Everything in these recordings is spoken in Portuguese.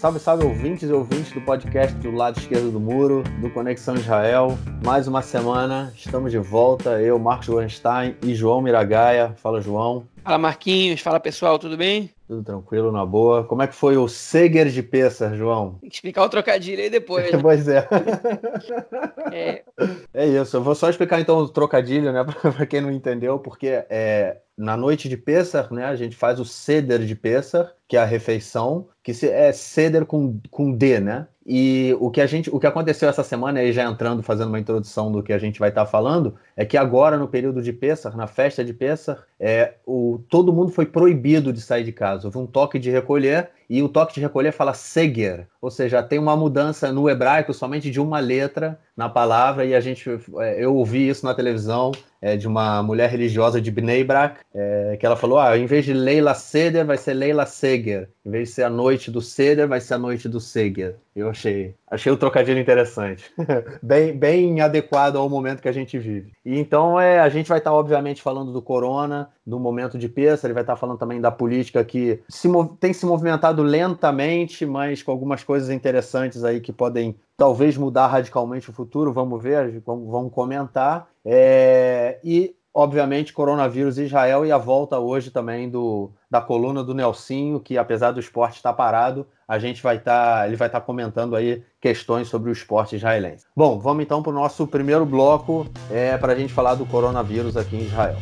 Salve, salve ouvintes e ouvintes do podcast do lado esquerdo do muro, do Conexão Israel. Mais uma semana, estamos de volta. Eu, Marcos Gorenstein e João Miragaia. Fala, João. Fala, Marquinhos. Fala, pessoal. Tudo bem? Tudo tranquilo, na boa. Como é que foi o Seger de Pessar, João? Tem que explicar o trocadilho aí depois. Né? pois é. é. É isso. Eu vou só explicar então o trocadilho, né, para quem não entendeu, porque é, na noite de Pessar, né, a gente faz o Seder de Pessar, que é a refeição, que é Seder com, com D, né? E o que a gente, o que aconteceu essa semana, aí já entrando, fazendo uma introdução do que a gente vai estar tá falando, é que agora no período de Pessah, na festa de Pessah, é, o, todo mundo foi proibido de sair de casa. Houve um toque de recolher e o toque de recolher fala seger, ou seja, tem uma mudança no hebraico somente de uma letra na palavra e a gente, é, eu ouvi isso na televisão é, de uma mulher religiosa de Bnei Brak, é, que ela falou, ah, em vez de Leila Seder, vai ser Leila Seger, em vez de ser a noite do Seder, vai ser a noite do Seger. Eu achei, achei o trocadilho interessante, bem, bem adequado ao momento que a gente vive. E então é, a gente vai estar obviamente falando do Corona, do momento de peça, ele vai estar falando também da política que se, tem se movimentado lentamente, mas com algumas coisas interessantes aí que podem talvez mudar radicalmente o futuro, vamos ver, vamos, comentar. É, e, obviamente, coronavírus Israel e a volta hoje também do, da coluna do Nelsinho, que apesar do esporte estar parado, a gente vai estar, ele vai estar comentando aí questões sobre o esporte israelense. Bom, vamos então para o nosso primeiro bloco, é, para a gente falar do coronavírus aqui em Israel.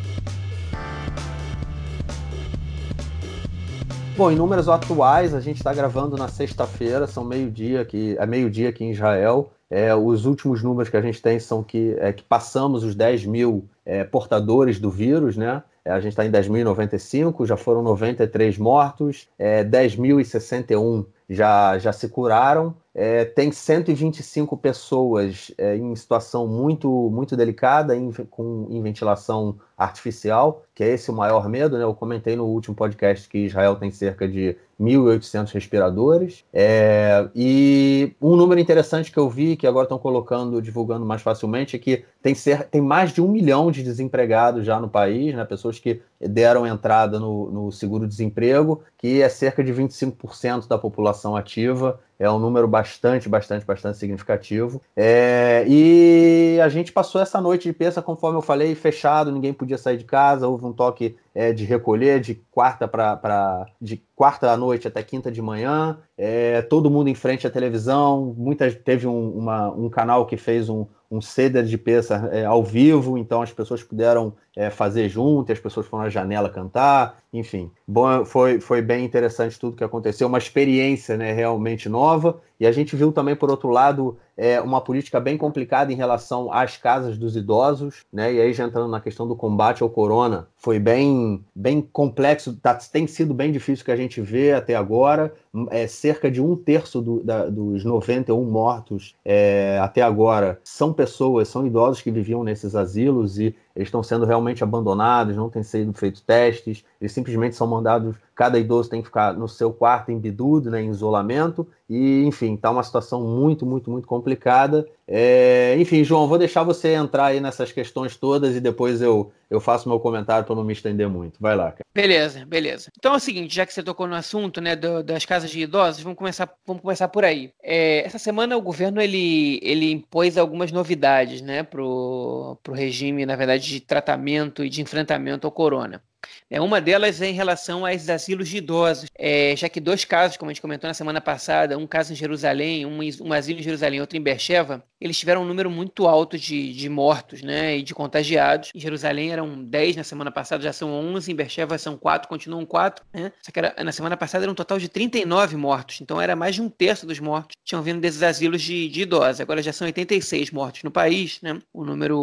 Bom, em números atuais, a gente está gravando na sexta-feira, são meio-dia aqui, é meio-dia aqui em Israel. É, os últimos números que a gente tem são que, é, que passamos os 10 mil é, portadores do vírus, né? É, a gente está em 10.095, já foram 93 mortos, é, 10.061 já, já se curaram. É, tem 125 pessoas é, em situação muito, muito delicada, em, com, em ventilação artificial, que é esse o maior medo. Né? Eu comentei no último podcast que Israel tem cerca de 1.800 respiradores. É, e um número interessante que eu vi, que agora estão colocando, divulgando mais facilmente, é que tem, ser, tem mais de um milhão de desempregados já no país, né? pessoas que deram entrada no, no seguro-desemprego, que é cerca de 25% da população ativa é um número bastante, bastante, bastante significativo. É, e a gente passou essa noite de peça, conforme eu falei, fechado, ninguém podia sair de casa, houve um toque é, de recolher de quarta para de quarta à noite até quinta de manhã, é, todo mundo em frente à televisão, muitas teve um, uma, um canal que fez um, um ceder de peça é, ao vivo, então as pessoas puderam é, fazer junto, as pessoas foram na janela cantar, enfim. Bom, foi, foi bem interessante tudo que aconteceu, uma experiência né, realmente nova, e a gente viu também, por outro lado, é, uma política bem complicada em relação às casas dos idosos, né? E aí já entrando na questão do combate ao corona, foi bem, bem complexo, tá, tem sido bem difícil que a gente vê até agora. É, cerca de um terço do, da, dos 91 mortos é, até agora são pessoas, são idosos que viviam nesses asilos e eles estão sendo realmente abandonados, não têm sido feitos testes, eles simplesmente são mandados, cada idoso tem que ficar no seu quarto em bidudo, né, em isolamento, e enfim, está uma situação muito, muito, muito complicada. É, enfim, João, vou deixar você entrar aí nessas questões todas e depois eu, eu faço meu comentário para não me estender muito. Vai lá, cara. Beleza, beleza. Então é o seguinte, já que você tocou no assunto né, do, das casas de idosos, vamos começar, vamos começar por aí. É, essa semana o governo ele, ele impôs algumas novidades né, para o regime, na verdade, de tratamento e de enfrentamento ao corona. É, uma delas é em relação aos asilos de idosos, é, já que dois casos, como a gente comentou na semana passada, um caso em Jerusalém, um, um asilo em Jerusalém, outro em Bercheva, eles tiveram um número muito alto de, de mortos né, e de contagiados. Em Jerusalém eram 10 na semana passada, já são 11, em Bercheva são 4, continuam 4. Né? Só que era, na semana passada era um total de 39 mortos, então era mais de um terço dos mortos que tinham vindo desses asilos de, de idosos. Agora já são 86 mortos no país, né? o, número,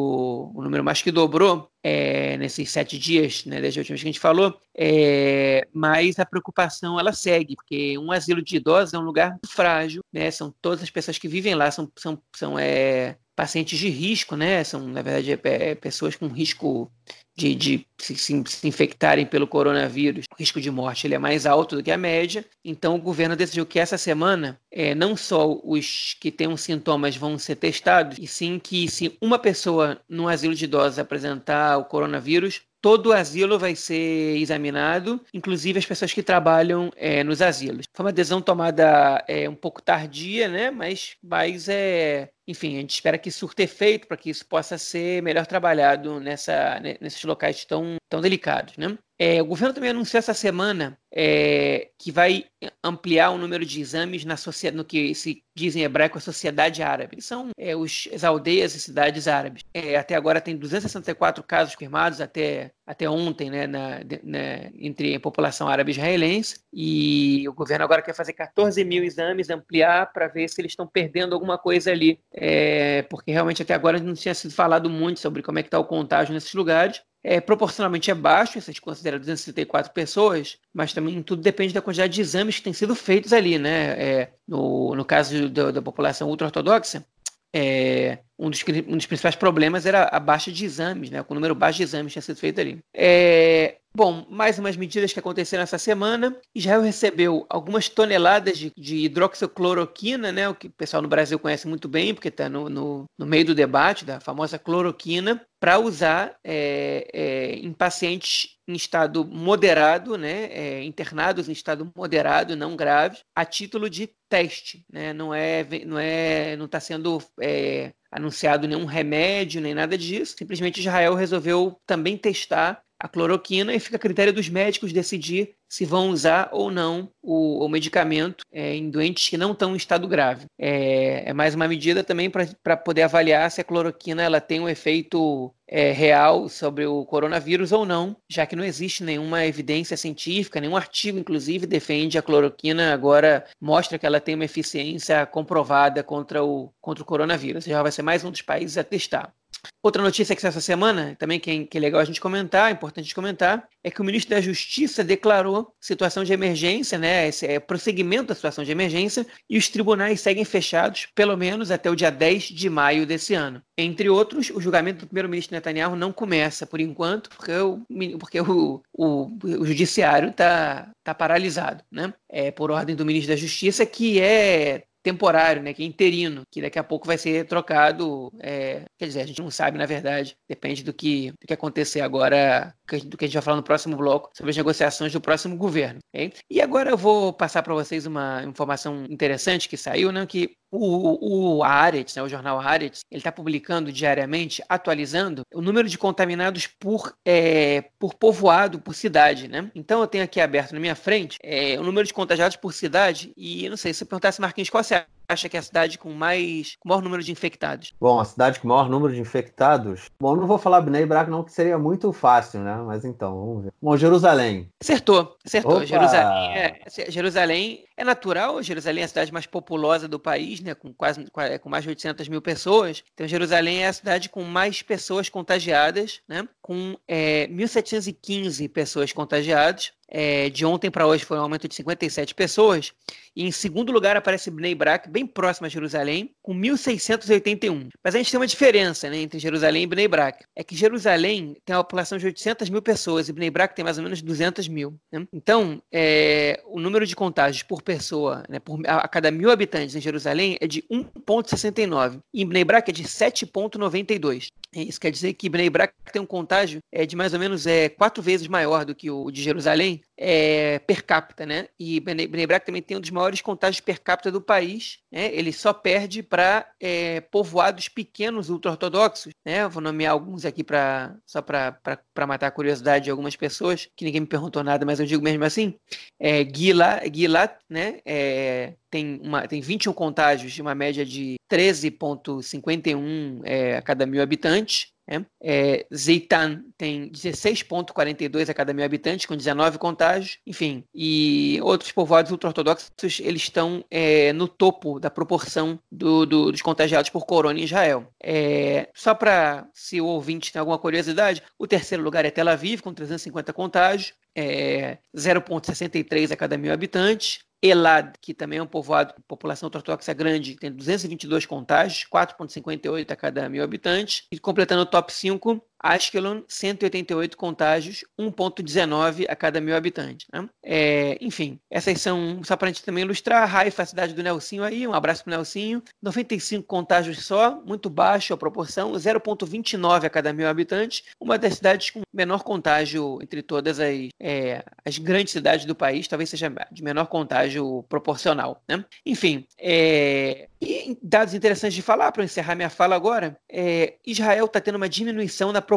o número mais que dobrou é, nesses sete dias, né, desde a última vez que a gente falou, é, mas a preocupação ela segue, porque um asilo de idosos é um lugar frágil, né, são todas as pessoas que vivem lá, são, são, são é, pacientes de risco, né, são, na verdade, é, é pessoas com risco de, de se, se, infectarem pelo coronavírus, o risco de morte ele é mais alto do que a média. Então, o governo decidiu que essa semana, é, não só os que tenham sintomas vão ser testados, e sim que se uma pessoa no asilo de idosos apresentar o coronavírus, todo o asilo vai ser examinado, inclusive as pessoas que trabalham é, nos asilos. Foi uma decisão tomada é, um pouco tardia, né? Mas, mas é, enfim, a gente espera que surta efeito para que isso possa ser melhor trabalhado nessa, nesses locais tão, tão delicados. Né? É, o governo também anunciou essa semana é, que vai ampliar o número de exames na sociedade, no que se diz em hebraico a sociedade árabe. São é, os, as aldeias e cidades árabes. É, até agora tem 264 casos confirmados, até, até ontem, né, na, na, entre a população árabe israelense. E o governo agora quer fazer 14 mil exames, ampliar para ver se eles estão perdendo alguma coisa ali. É, porque realmente até agora não tinha sido falado muito sobre como é que está o contágio nesses lugares é, proporcionalmente é baixo, se a gente considera 264 pessoas, mas também tudo depende da quantidade de exames que têm sido feitos ali, né? É, no, no caso do, da população ultra-ortodoxa, é, um, dos, um dos principais problemas era a baixa de exames, né? O número baixo de exames tinha sido feito ali. É, Bom, mais umas medidas que aconteceram essa semana. Israel recebeu algumas toneladas de, de hidroxicloroquina, né, o que o pessoal no Brasil conhece muito bem, porque está no, no, no, meio do debate da famosa cloroquina, para usar é, é, em pacientes em estado moderado, né, é, internados em estado moderado, não grave, a título de teste. Né, não é, não é, não está sendo é, anunciado nenhum remédio nem nada disso. Simplesmente Israel resolveu também testar a cloroquina e fica a critério dos médicos decidir se vão usar ou não o, o medicamento é, em doentes que não estão em estado grave. É, é mais uma medida também para poder avaliar se a cloroquina ela tem um efeito é, real sobre o coronavírus ou não, já que não existe nenhuma evidência científica, nenhum artigo, inclusive, defende a cloroquina agora, mostra que ela tem uma eficiência comprovada contra o, contra o coronavírus. Já vai ser mais um dos países a testar. Outra notícia que essa semana, também que é, que é legal a gente comentar, é importante comentar, é que o ministro da Justiça declarou situação de emergência, né, esse é prosseguimento da situação de emergência, e os tribunais seguem fechados, pelo menos até o dia 10 de maio desse ano. Entre outros, o julgamento do primeiro-ministro Netanyahu não começa, por enquanto, porque o, porque o, o, o judiciário está tá paralisado, né? É, por ordem do ministro da Justiça, que é temporário, né, que é interino, que daqui a pouco vai ser trocado. É, quer dizer, a gente não sabe, na verdade, depende do que, do que acontecer agora, do que a gente vai falar no próximo bloco, sobre as negociações do próximo governo. Okay? E agora eu vou passar para vocês uma informação interessante que saiu, né, que o, o Haaretz, né, o jornal Haaretz, ele está publicando diariamente, atualizando o número de contaminados por, é, por povoado, por cidade, né? Então eu tenho aqui aberto na minha frente é, o número de contagiados por cidade e não sei se eu perguntasse, Marquinhos, qual você acha que é a cidade com mais com maior número de infectados? Bom, a cidade com maior número de infectados. Bom, não vou falar Bnei Brak não, que seria muito fácil, né? Mas então, vamos ver. Bom, Jerusalém. Acertou, acertou. Jerusalém é, Jerusalém é natural. Jerusalém é a cidade mais populosa do país, né? Com quase com mais de 800 mil pessoas. Então, Jerusalém é a cidade com mais pessoas contagiadas, né? Com é, 1.715 pessoas contagiadas. É, de ontem para hoje foi um aumento de 57 pessoas. E em segundo lugar aparece Bnei Brak, bem próximo a Jerusalém, com 1.681. Mas a gente tem uma diferença né, entre Jerusalém e Bnei Brak. É que Jerusalém tem uma população de 800 mil pessoas e Bnei Brak tem mais ou menos 200 mil. Né? Então, é, o número de contágios por pessoa, né, por, a, a, cada mil habitantes em Jerusalém é de 1,69. E em Bnei Brak é de 7,92. Isso quer dizer que Bnei Brak tem um contágio é, de mais ou menos é, quatro vezes maior do que o de Jerusalém é, per capita, né? E Bnei Brak também tem um dos maiores contágios per capita do país. Né? Ele só perde para é, povoados pequenos ultra-ortodoxos. Né? Vou nomear alguns aqui pra, só para matar a curiosidade de algumas pessoas, que ninguém me perguntou nada, mas eu digo mesmo assim. É, Gilat, né? É, tem, uma, tem 21 contágios de uma média de 13,51 é, a cada mil habitantes. Né? É, Zeitan tem 16,42 a cada mil habitantes, com 19 contágios, enfim. E outros povoados ultra-ortodoxos, eles estão é, no topo da proporção do, do, dos contagiados por corona em Israel. É, só para, se o ouvinte tem alguma curiosidade, o terceiro lugar é Tel Aviv, com 350 contágios, é, 0,63 a cada mil habitantes. Elad, que também é um povoado com população ortodoxa grande, tem 222 contágios, 4,58 a cada mil habitantes. E completando o top 5, Ashkelon, 188 contágios, 1,19 a cada mil habitantes. Né? É, enfim, essas são, só para a gente também ilustrar, Haifa, a cidade do Nelsinho aí, um abraço para o Nelsinho, 95 contágios só, muito baixo a proporção, 0,29 a cada mil habitantes, uma das cidades com menor contágio entre todas as, é, as grandes cidades do país, talvez seja de menor contágio proporcional. Né? Enfim, é, e dados interessantes de falar, para encerrar minha fala agora, é, Israel está tendo uma diminuição na proporção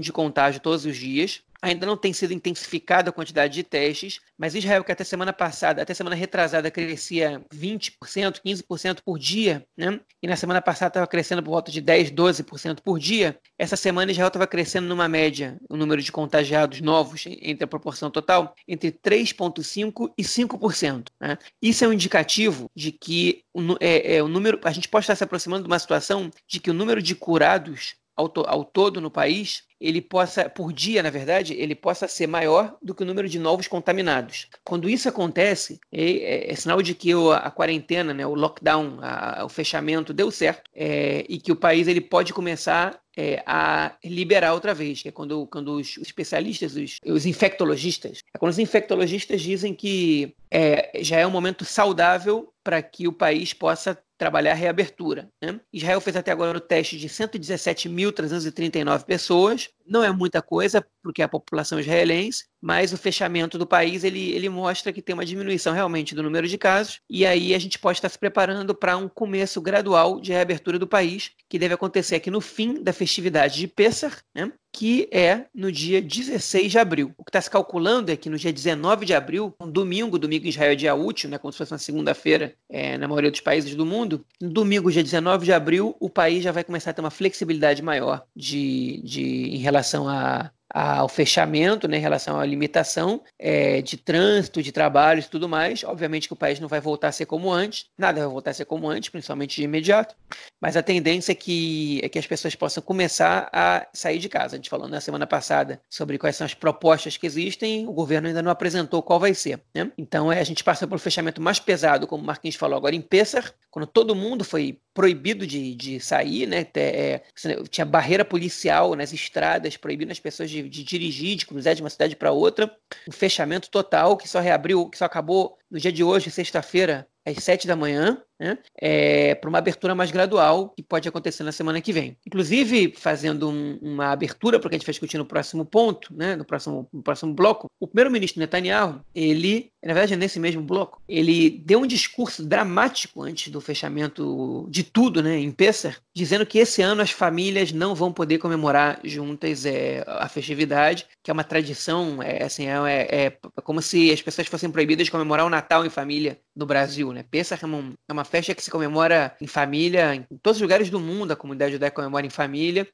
de contágio todos os dias. Ainda não tem sido intensificada a quantidade de testes, mas Israel, que até semana passada, até semana retrasada, crescia 20%, 15% por dia, né? E na semana passada estava crescendo por volta de 10%, 12% por dia. Essa semana Israel estava crescendo numa média, o número de contagiados novos entre a proporção total, entre 3,5% e 5%. Né? Isso é um indicativo de que o, é, é, o número. A gente pode estar se aproximando de uma situação de que o número de curados ao, to, ao todo no país ele possa, por dia, na verdade, ele possa ser maior do que o número de novos contaminados. Quando isso acontece, é, é, é sinal de que o, a quarentena, né, o lockdown, a, o fechamento deu certo é, e que o país ele pode começar é, a liberar outra vez, que é quando, quando os especialistas, os, os infectologistas, é quando os infectologistas dizem que é, já é um momento saudável para que o país possa trabalhar a reabertura. Né? Israel fez até agora o teste de 117.339 pessoas, não é muita coisa, porque é a população israelense, mas o fechamento do país ele, ele mostra que tem uma diminuição realmente do número de casos, e aí a gente pode estar se preparando para um começo gradual de reabertura do país, que deve acontecer aqui no fim da festividade de Pessah, né? Que é no dia 16 de abril. O que está se calculando é que no dia 19 de abril, um domingo, domingo em Israel é dia útil, né, como se fosse uma segunda-feira é, na maioria dos países do mundo, no domingo, dia 19 de abril, o país já vai começar a ter uma flexibilidade maior de, de, em relação a ao fechamento, né, em relação à limitação é, de trânsito, de trabalhos e tudo mais. Obviamente que o país não vai voltar a ser como antes, nada vai voltar a ser como antes, principalmente de imediato, mas a tendência é que, é que as pessoas possam começar a sair de casa. A gente falou na semana passada sobre quais são as propostas que existem, o governo ainda não apresentou qual vai ser. Né? Então é, a gente passa pelo fechamento mais pesado, como o Marquinhos falou agora, em Pessar, quando todo mundo foi proibido de, de sair, né? É, tinha barreira policial nas estradas, proibindo as pessoas de, de dirigir, de cruzar de uma cidade para outra. Um fechamento total que só reabriu, que só acabou no dia de hoje, sexta-feira, às sete da manhã, né, é, para uma abertura mais gradual que pode acontecer na semana que vem. Inclusive, fazendo um, uma abertura para que a gente vai discutir no próximo ponto, né, no, próximo, no próximo bloco, o primeiro-ministro Netanyahu, ele, na verdade, é nesse mesmo bloco, ele deu um discurso dramático antes do fechamento de tudo né, em Pessah, dizendo que esse ano as famílias não vão poder comemorar juntas é, a festividade, que é uma tradição, é, assim, é, é, é como se as pessoas fossem proibidas de comemorar o Natal em família no Brasil. Né? Pessah é uma, é uma festa que se comemora em família, em todos os lugares do mundo a comunidade judaica comemora em família.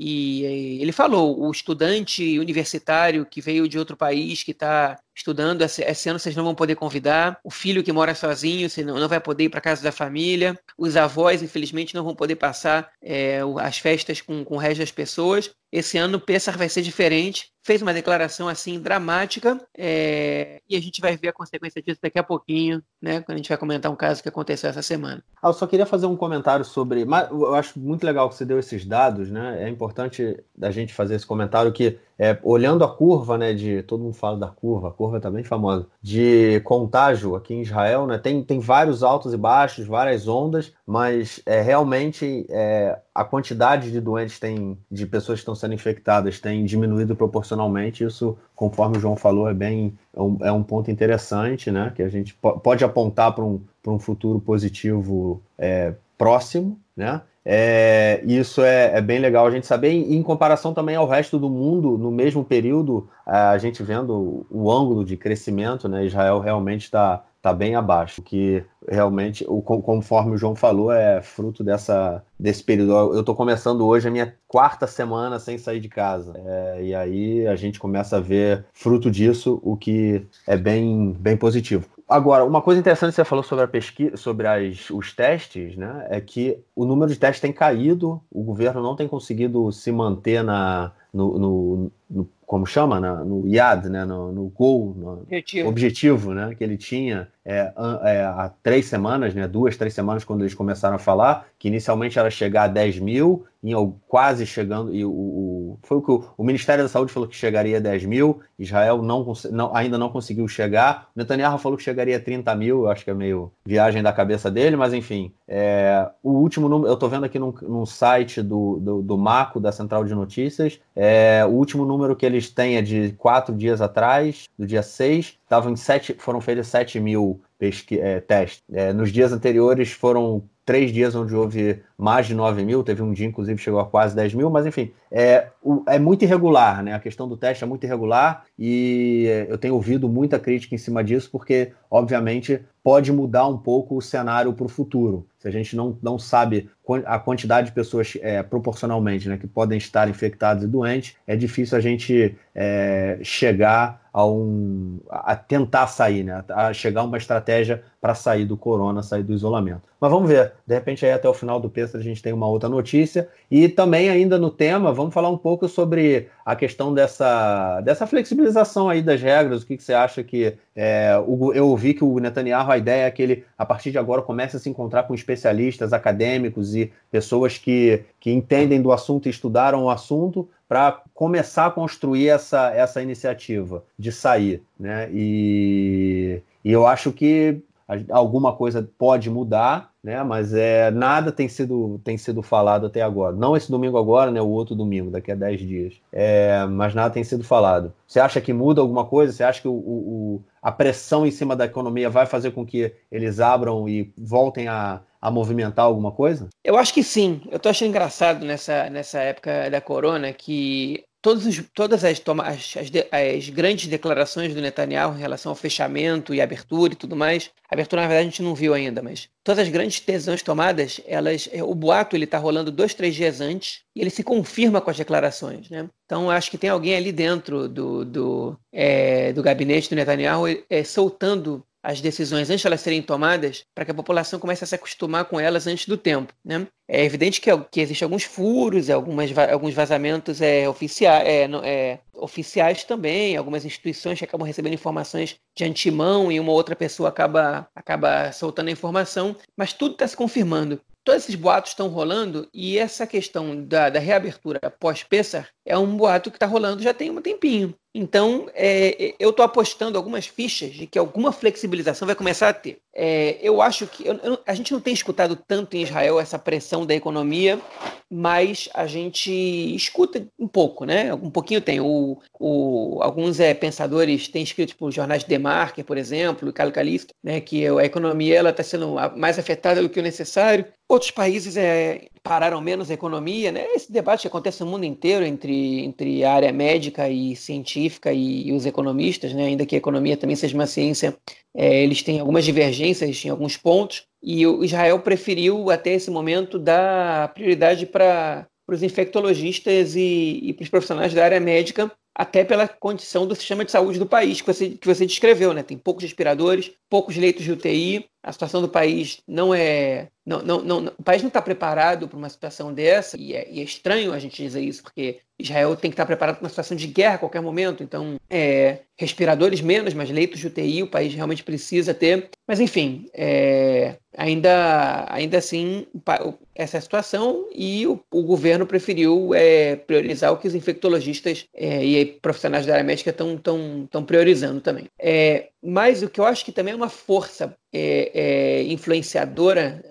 E ele falou, o estudante universitário que veio de outro país, que está estudando, esse ano vocês não vão poder convidar, o filho que mora sozinho, você não vai poder ir para casa da família, os avós, infelizmente, não vão poder passar é, as festas com, com o resto das pessoas. Esse ano Pessar vai ser diferente. Fez uma declaração assim dramática é, e a gente vai ver a consequência disso daqui a pouquinho, né? Quando a gente vai comentar um caso que aconteceu essa semana. Ah, eu só queria fazer um comentário sobre. Eu acho muito legal que você deu esses dados, né? É importante a gente fazer esse comentário que é, olhando a curva, né, de todo mundo fala da curva, a curva está bem famosa, de contágio aqui em Israel, né, tem, tem vários altos e baixos, várias ondas, mas é, realmente é, a quantidade de doentes tem, de pessoas que estão sendo infectadas tem diminuído proporcionalmente. Isso, conforme o João falou, é bem é um, é um ponto interessante, né, que a gente pode apontar para um, um futuro positivo é, próximo, né? É, isso é, é, bem legal a gente saber, em, em, comparação também ao resto do mundo, no mesmo período, a gente vendo o ângulo de crescimento, né, Israel realmente está tá bem abaixo, que realmente, o, conforme o João falou, é fruto dessa, desse período. Eu estou começando hoje a minha quarta semana sem sair de casa, é, e aí a gente começa a ver fruto disso, o que é bem, bem positivo. Agora, uma coisa interessante que você falou sobre a pesquisa, sobre as, os testes, né? É que o número de testes tem caído, o governo não tem conseguido se manter na, no, no, no como chama, na, no IAD, né? no, no goal, no objetivo. objetivo né? que ele tinha é, é, há três semanas, né? duas, três semanas, quando eles começaram a falar, que inicialmente era chegar a 10 mil, e quase chegando, e o, o foi o que o, o, Ministério da Saúde falou que chegaria a 10 mil, Israel não, não, ainda não conseguiu chegar, o Netanyahu falou que chegaria a 30 mil, eu acho que é meio viagem da cabeça dele, mas enfim, é, o último número, eu estou vendo aqui num, num site do, do, do, Maco, da Central de Notícias, é, o último número que eles têm é de quatro dias atrás, do dia 6, estavam em sete, foram feitos 7 mil é, testes. É, nos dias anteriores foram três dias onde houve mais de 9 mil, teve um dia, inclusive, chegou a quase 10 mil, mas enfim, é, é muito irregular, né? A questão do teste é muito irregular e eu tenho ouvido muita crítica em cima disso, porque, obviamente, pode mudar um pouco o cenário para o futuro. Se a gente não, não sabe a quantidade de pessoas é, proporcionalmente né, que podem estar infectadas e doentes, é difícil a gente é, chegar a, um, a tentar sair, né, a chegar a uma estratégia para sair do corona, sair do isolamento. Mas vamos ver, de repente aí até o final do Pestra a gente tem uma outra notícia. E também ainda no tema, vamos falar um pouco sobre a questão dessa, dessa flexibilização aí das regras, o que, que você acha que... É, o, eu ouvi que o Netanyahu, a ideia é que ele, a partir de agora, comece a se encontrar com especialistas acadêmicos e pessoas que, que entendem do assunto e estudaram o assunto para começar a construir essa, essa iniciativa de sair. Né? E, e eu acho que alguma coisa pode mudar, né? Mas é nada tem sido tem sido falado até agora. Não esse domingo agora, né? O outro domingo, daqui a 10 dias. É, mas nada tem sido falado. Você acha que muda alguma coisa? Você acha que o, o, a pressão em cima da economia vai fazer com que eles abram e voltem a, a movimentar alguma coisa? Eu acho que sim. Eu tô achando engraçado nessa, nessa época da corona que os, todas as, as, as, grandes declarações do Netanyahu em relação ao fechamento e abertura e tudo mais, abertura na verdade a gente não viu ainda, mas todas as grandes decisões tomadas, elas, é, o boato ele está rolando dois, três dias antes e ele se confirma com as declarações, né? Então acho que tem alguém ali dentro do, do, é, do gabinete do Netanyahu é, soltando as decisões antes de elas serem tomadas, para que a população comece a se acostumar com elas antes do tempo. Né? É evidente que, que existem alguns furos, algumas, alguns vazamentos é, oficiais, é, é, oficiais também, algumas instituições que acabam recebendo informações de antemão e uma outra pessoa acaba, acaba soltando a informação, mas tudo está se confirmando todos esses boatos estão rolando e essa questão da, da reabertura pós-Pessar é um boato que está rolando já tem um tempinho. Então, é, eu estou apostando algumas fichas de que alguma flexibilização vai começar a ter. É, eu acho que eu, eu, a gente não tem escutado tanto em Israel essa pressão da economia, mas a gente escuta um pouco, né? Um pouquinho tem. O, o, alguns é, pensadores têm escrito, tipo, jornais de Demarker, por exemplo, e Calcalista, né? Que a economia está sendo mais afetada do que o necessário. Outros países é, pararam menos a economia, né? Esse debate que acontece no mundo inteiro entre, entre a área médica e científica e, e os economistas, né? Ainda que a economia também seja uma ciência, é, eles têm algumas divergências em alguns pontos. E o Israel preferiu até esse momento dar prioridade para os infectologistas e, e para os profissionais da área médica até pela condição do sistema de saúde do país que você, que você descreveu, né? Tem poucos respiradores, poucos leitos de UTI, a situação do país não é. Não, não, não, o país não está preparado para uma situação dessa, e é, e é, estranho a gente dizer isso, porque Israel tem que estar preparado para uma situação de guerra a qualquer momento, então, é, respiradores menos, mas leitos de UTI o país realmente precisa ter. Mas, enfim, é, ainda, ainda assim, essa é a situação e o, o governo preferiu é, priorizar o que os infectologistas é, e profissionais da área médica estão tão, tão priorizando também. É, mas o que eu acho que também é uma força é, é, influenciadora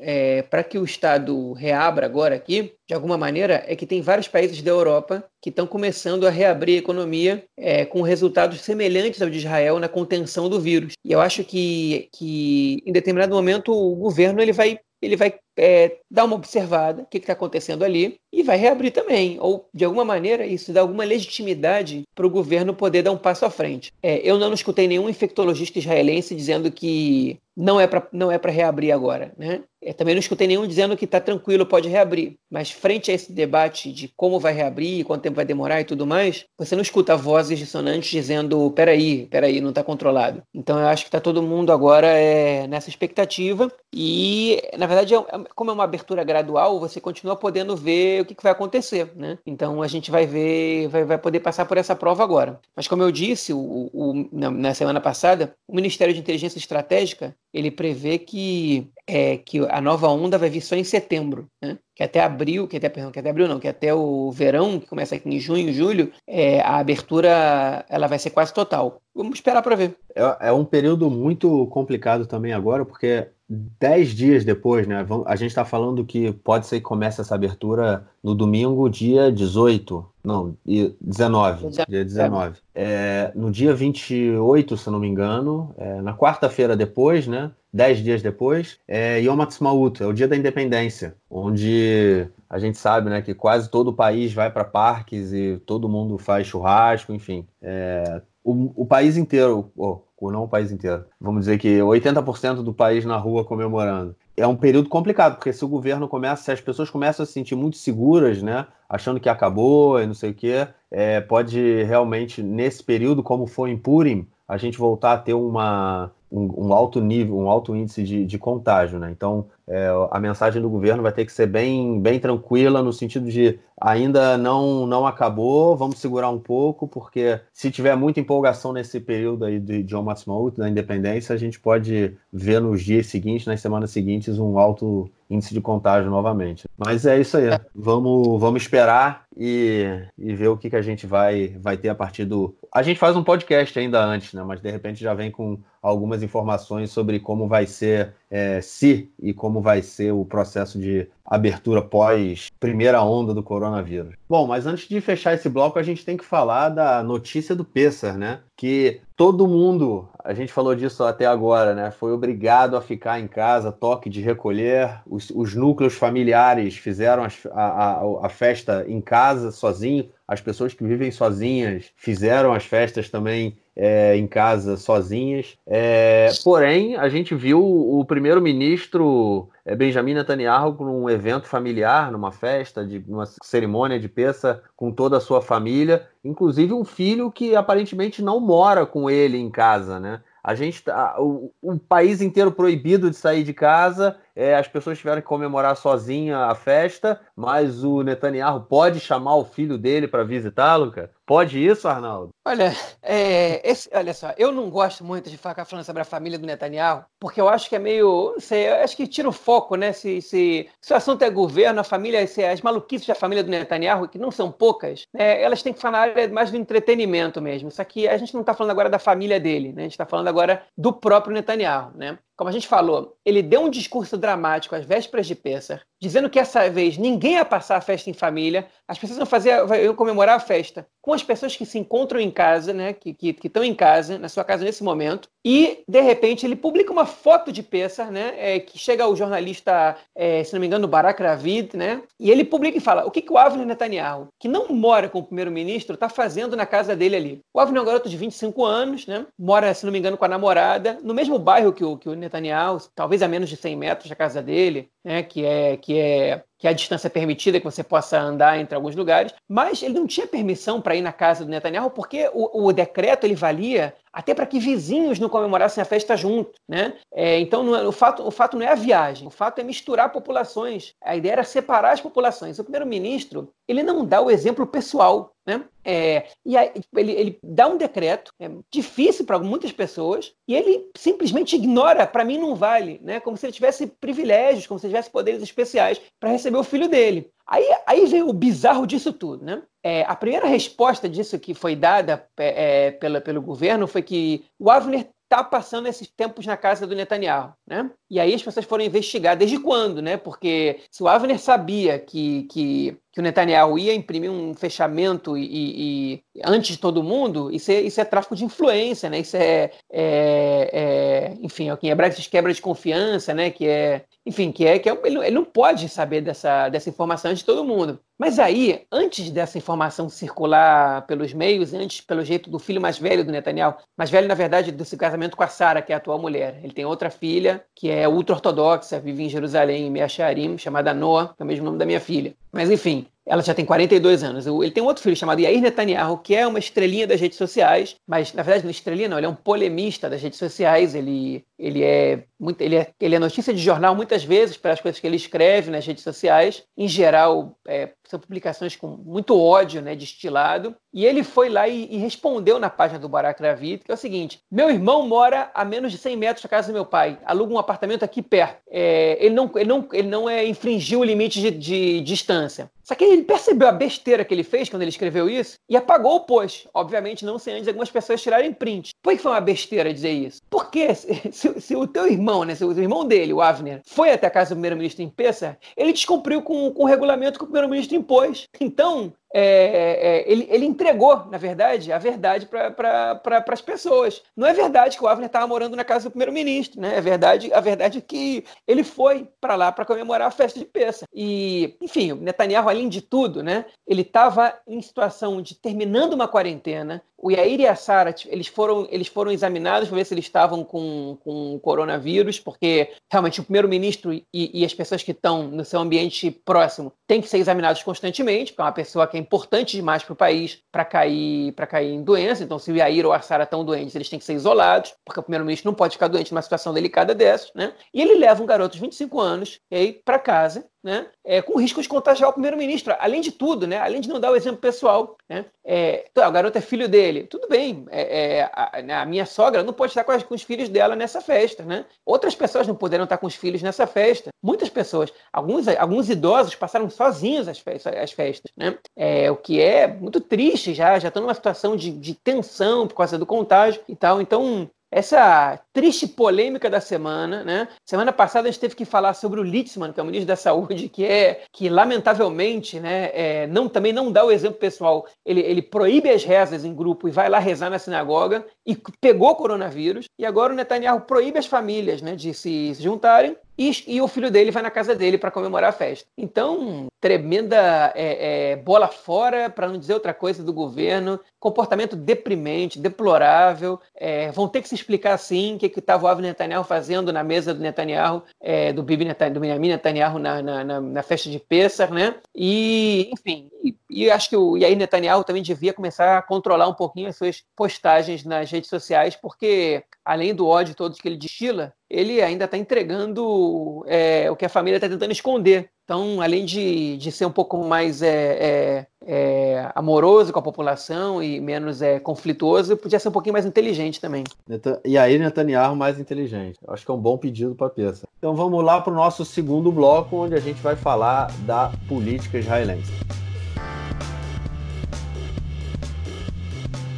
para que o Estado reabra agora aqui, de alguma maneira, é que tem vários países da Europa que estão começando a reabrir a economia com resultados semelhantes ao de Israel na contenção do vírus. E eu acho que, que em determinado momento o governo ele vai ele vai é, dar uma observada, o que está acontecendo ali, e vai reabrir também. Ou, de alguma maneira, isso dá alguma legitimidade para o governo poder dar um passo à frente. É, eu não escutei nenhum infectologista israelense dizendo que não é para não é para reabrir agora, né? Eu também não escutei nenhum dizendo que está tranquilo, pode reabrir. Mas frente a esse debate de como vai reabrir, quanto tempo vai demorar e tudo mais, você não escuta vozes dissonantes dizendo peraí, peraí, não está controlado. Então eu acho que está todo mundo agora é, nessa expectativa e, na verdade, é, como é uma abertura gradual, você continua podendo ver o que, que vai acontecer, né? Então a gente vai ver, vai, vai poder passar por essa prova agora. Mas como eu disse o, o, na, na semana passada, o Ministério de Inteligência Estratégica ele prevê que é, que a nova onda vai vir só em setembro, né? que até abril, que até, perdão, que até abril não, que até o verão, que começa aqui em junho, julho, é, a abertura ela vai ser quase total. Vamos esperar para ver. É, é, um período muito complicado também agora, porque dez dias depois, né? A gente está falando que pode ser que comece essa abertura no domingo, dia 18. Não, 19. Dia 19. É, no dia 28, se não me engano, é, na quarta-feira depois, né? Dez dias depois, é Yom Ha'atzmaut, é o dia da independência, onde a gente sabe né, que quase todo o país vai para parques e todo mundo faz churrasco, enfim. É, o, o país inteiro, oh, não o país inteiro, vamos dizer que 80% do país na rua comemorando. É um período complicado, porque se o governo começa, se as pessoas começam a se sentir muito seguras, né, achando que acabou e não sei o quê, é, pode realmente, nesse período, como foi em Purim, a gente voltar a ter uma, um, um, alto nível, um alto índice de, de contágio, né? Então, é, a mensagem do governo vai ter que ser bem, bem tranquila no sentido de ainda não, não acabou, vamos segurar um pouco, porque se tiver muita empolgação nesse período aí de John Matsumoto, da independência, a gente pode ver nos dias seguintes, nas semanas seguintes, um alto índice de contágio novamente. Mas é isso aí. Vamos, vamos esperar e, e ver o que, que a gente vai, vai ter a partir do. A gente faz um podcast ainda antes, né? Mas de repente já vem com algumas informações sobre como vai ser é, se e como vai ser o processo de abertura pós primeira onda do coronavírus. Bom, mas antes de fechar esse bloco, a gente tem que falar da notícia do Pessar, né? Que todo mundo, a gente falou disso até agora, né? Foi obrigado a ficar em casa, toque de recolher. Os, os núcleos familiares fizeram a, a, a festa em casa, sozinho. As pessoas que vivem sozinhas fizeram as festas também é, em casa sozinhas. É, porém, a gente viu o primeiro-ministro é, Benjamin Netanyahu num evento familiar, numa festa, de numa cerimônia de peça com toda a sua família, inclusive um filho que aparentemente não mora com ele em casa, né? A gente tá, o, o país inteiro proibido de sair de casa, é, as pessoas tiveram que comemorar sozinha a festa, mas o Netanyahu pode chamar o filho dele para visitá-lo, cara? Pode isso, Arnaldo? Olha, é, esse, olha só, eu não gosto muito de ficar falando sobre a família do Netanyahu, porque eu acho que é meio, não sei, acho que tira o foco, né? Se, se, se o assunto é governo, a família, se as maluquices da família do Netanyahu, que não são poucas, né, elas têm que falar mais do entretenimento mesmo. Só que a gente não está falando agora da família dele, né? A gente está falando agora do próprio Netanyahu, né? Como a gente falou, ele deu um discurso dramático às vésperas de Pessah, dizendo que essa vez ninguém ia passar a festa em família, as pessoas iam, fazer, iam comemorar a festa com as pessoas que se encontram em casa, né, que, que, estão em casa, na sua casa nesse momento, e, de repente, ele publica uma foto de Pessah, né, é, que chega ao jornalista, é, se não me engano, Barak Ravid, né, e ele publica e fala o que, que o Avner Netanyahu, que não mora com o primeiro-ministro, está fazendo na casa dele ali. O Avner é um garoto de 25 anos, né, mora, se não me engano, com a namorada, no mesmo bairro que o, que o Netanyahu, talvez a menos de 100 metros da casa dele, né, que é que é que é a distância permitida que você possa andar entre alguns lugares, mas ele não tinha permissão para ir na casa do Netanyahu porque o, o decreto ele valia até para que vizinhos não comemorassem a festa junto, né? É, então é, o, fato, o fato não é a viagem, o fato é misturar populações. A ideia era separar as populações. O primeiro-ministro ele não dá o exemplo pessoal, né? É, e aí, tipo, ele, ele dá um decreto, é difícil para muitas pessoas, e ele simplesmente ignora, para mim não vale, né? Como se ele tivesse privilégios, como se ele tivesse poderes especiais para receber o filho dele. Aí, aí vem o bizarro disso tudo, né? É, a primeira resposta disso que foi dada é, é pela, pelo governo foi que o Avner está passando esses tempos na casa do Netanyahu, né? E aí as pessoas foram investigar desde quando, né? Porque se o Avner sabia que, que, que o Netanyahu ia imprimir um fechamento e, e, antes de todo mundo, isso é, isso é tráfico de influência, né? Isso é, é, é enfim, é o que se quebra de confiança, né? Que é, enfim, que é que é, ele, não pode saber dessa, dessa informação antes de todo mundo. Mas aí, antes dessa informação circular pelos meios, antes pelo jeito do filho mais velho do Netanyahu, mais velho na verdade desse casamento com a Sara, que é a atual mulher, ele tem outra filha que é ultra-ortodoxa, vive em Jerusalém, em Meacharim, chamada Noah, que é o mesmo nome da minha filha. Mas enfim, ela já tem 42 anos. Ele tem um outro filho chamado Yair Netanyahu, que é uma estrelinha das redes sociais, mas na verdade não é estrelinha, não, ele é um polemista das redes sociais. Ele, ele, é, muito, ele, é, ele é notícia de jornal muitas vezes pelas coisas que ele escreve nas redes sociais. Em geral, é, são publicações com muito ódio né, destilado. E ele foi lá e, e, respondeu na página do Barack Ravid, que é o seguinte: meu irmão mora a menos de 100 metros da casa do meu pai, aluga um apartamento aqui perto. É, ele, não, ele, não, ele não é, infringiu o limite de, de, de distância. Só que ele percebeu a besteira que ele fez quando ele escreveu isso e apagou o post. Obviamente, não sem antes algumas pessoas tirarem print. Por que foi uma besteira dizer isso? Porque se, se, se o teu irmão, né, se o irmão dele, o Avner, foi até a casa do primeiro-ministro em Pessah, ele descumpriu com, com o regulamento que o primeiro-ministro impôs. Então, é, é, ele, ele, entregou, na verdade, a verdade para pra, as pessoas. Não é verdade que o Avner estava morando na casa do primeiro-ministro, né? É verdade, a verdade é que ele foi para lá para comemorar a festa de Peça. E, enfim, o Netanyahu, além de tudo, né? Ele estava em situação de terminando uma quarentena, o Yair e a Sara, eles foram, eles foram examinados para ver se eles estavam com, com coronavírus, porque realmente o primeiro-ministro e, e, as pessoas que estão no seu ambiente próximo têm que ser examinados constantemente, porque é uma pessoa que é importante demais para o país para cair, cair em doença. Então, se o Yair ou a Sara estão doentes, eles têm que ser isolados, porque o primeiro-ministro não pode ficar doente numa situação delicada dessa. Né? E ele leva um garoto de 25 anos para casa né, é, com risco de contagiar o primeiro-ministro. Além de tudo, né, além de não dar o exemplo pessoal. Né, é, então, o garoto é filho dele. Tudo bem, é, é a, né, a, minha sogra não pode estar com, as, com, os filhos dela nessa festa. Né? Outras pessoas não poderão estar com os filhos nessa festa. Muitas pessoas, alguns, alguns idosos passaram sozinhos as festas. As festas né? É, o que é muito triste já, já estão numa situação de, de tensão por causa do contágio e tal. Então, essa triste polêmica da semana, né? Semana passada a gente teve que falar sobre o Litzman, que é o ministro da Saúde, que é que lamentavelmente, né, é, não também não dá o exemplo pessoal. Ele, ele proíbe as rezas em grupo e vai lá rezar na sinagoga e pegou coronavírus. E agora o Netanyahu proíbe as famílias, né, de se juntarem e, e, o filho dele vai na casa dele para comemorar a festa. Então, tremenda é, é, bola fora, para não dizer outra coisa, do governo. Comportamento deprimente, deplorável. É, vão ter que se explicar, sim, o que estava o Avner Netanyahu fazendo na mesa do Netanyahu, é, do Bibi Netanyahu, do Benjamin Netanyahu na, na, na, na, festa de Pessah, né? E, enfim, e, e, acho que o Yair Netanyahu também devia começar a controlar um pouquinho as suas postagens nas redes sociais, porque além do ódio todo que ele destila, ele ainda está entregando é, o que a família está tentando esconder. Então, além de, de ser um pouco mais é, é, é, amoroso com a população e menos é, conflituoso, podia ser um pouquinho mais inteligente também. E aí, Netanyahu mais inteligente. Acho que é um bom pedido para Peça. Então, vamos lá para o nosso segundo bloco, onde a gente vai falar da política israelense.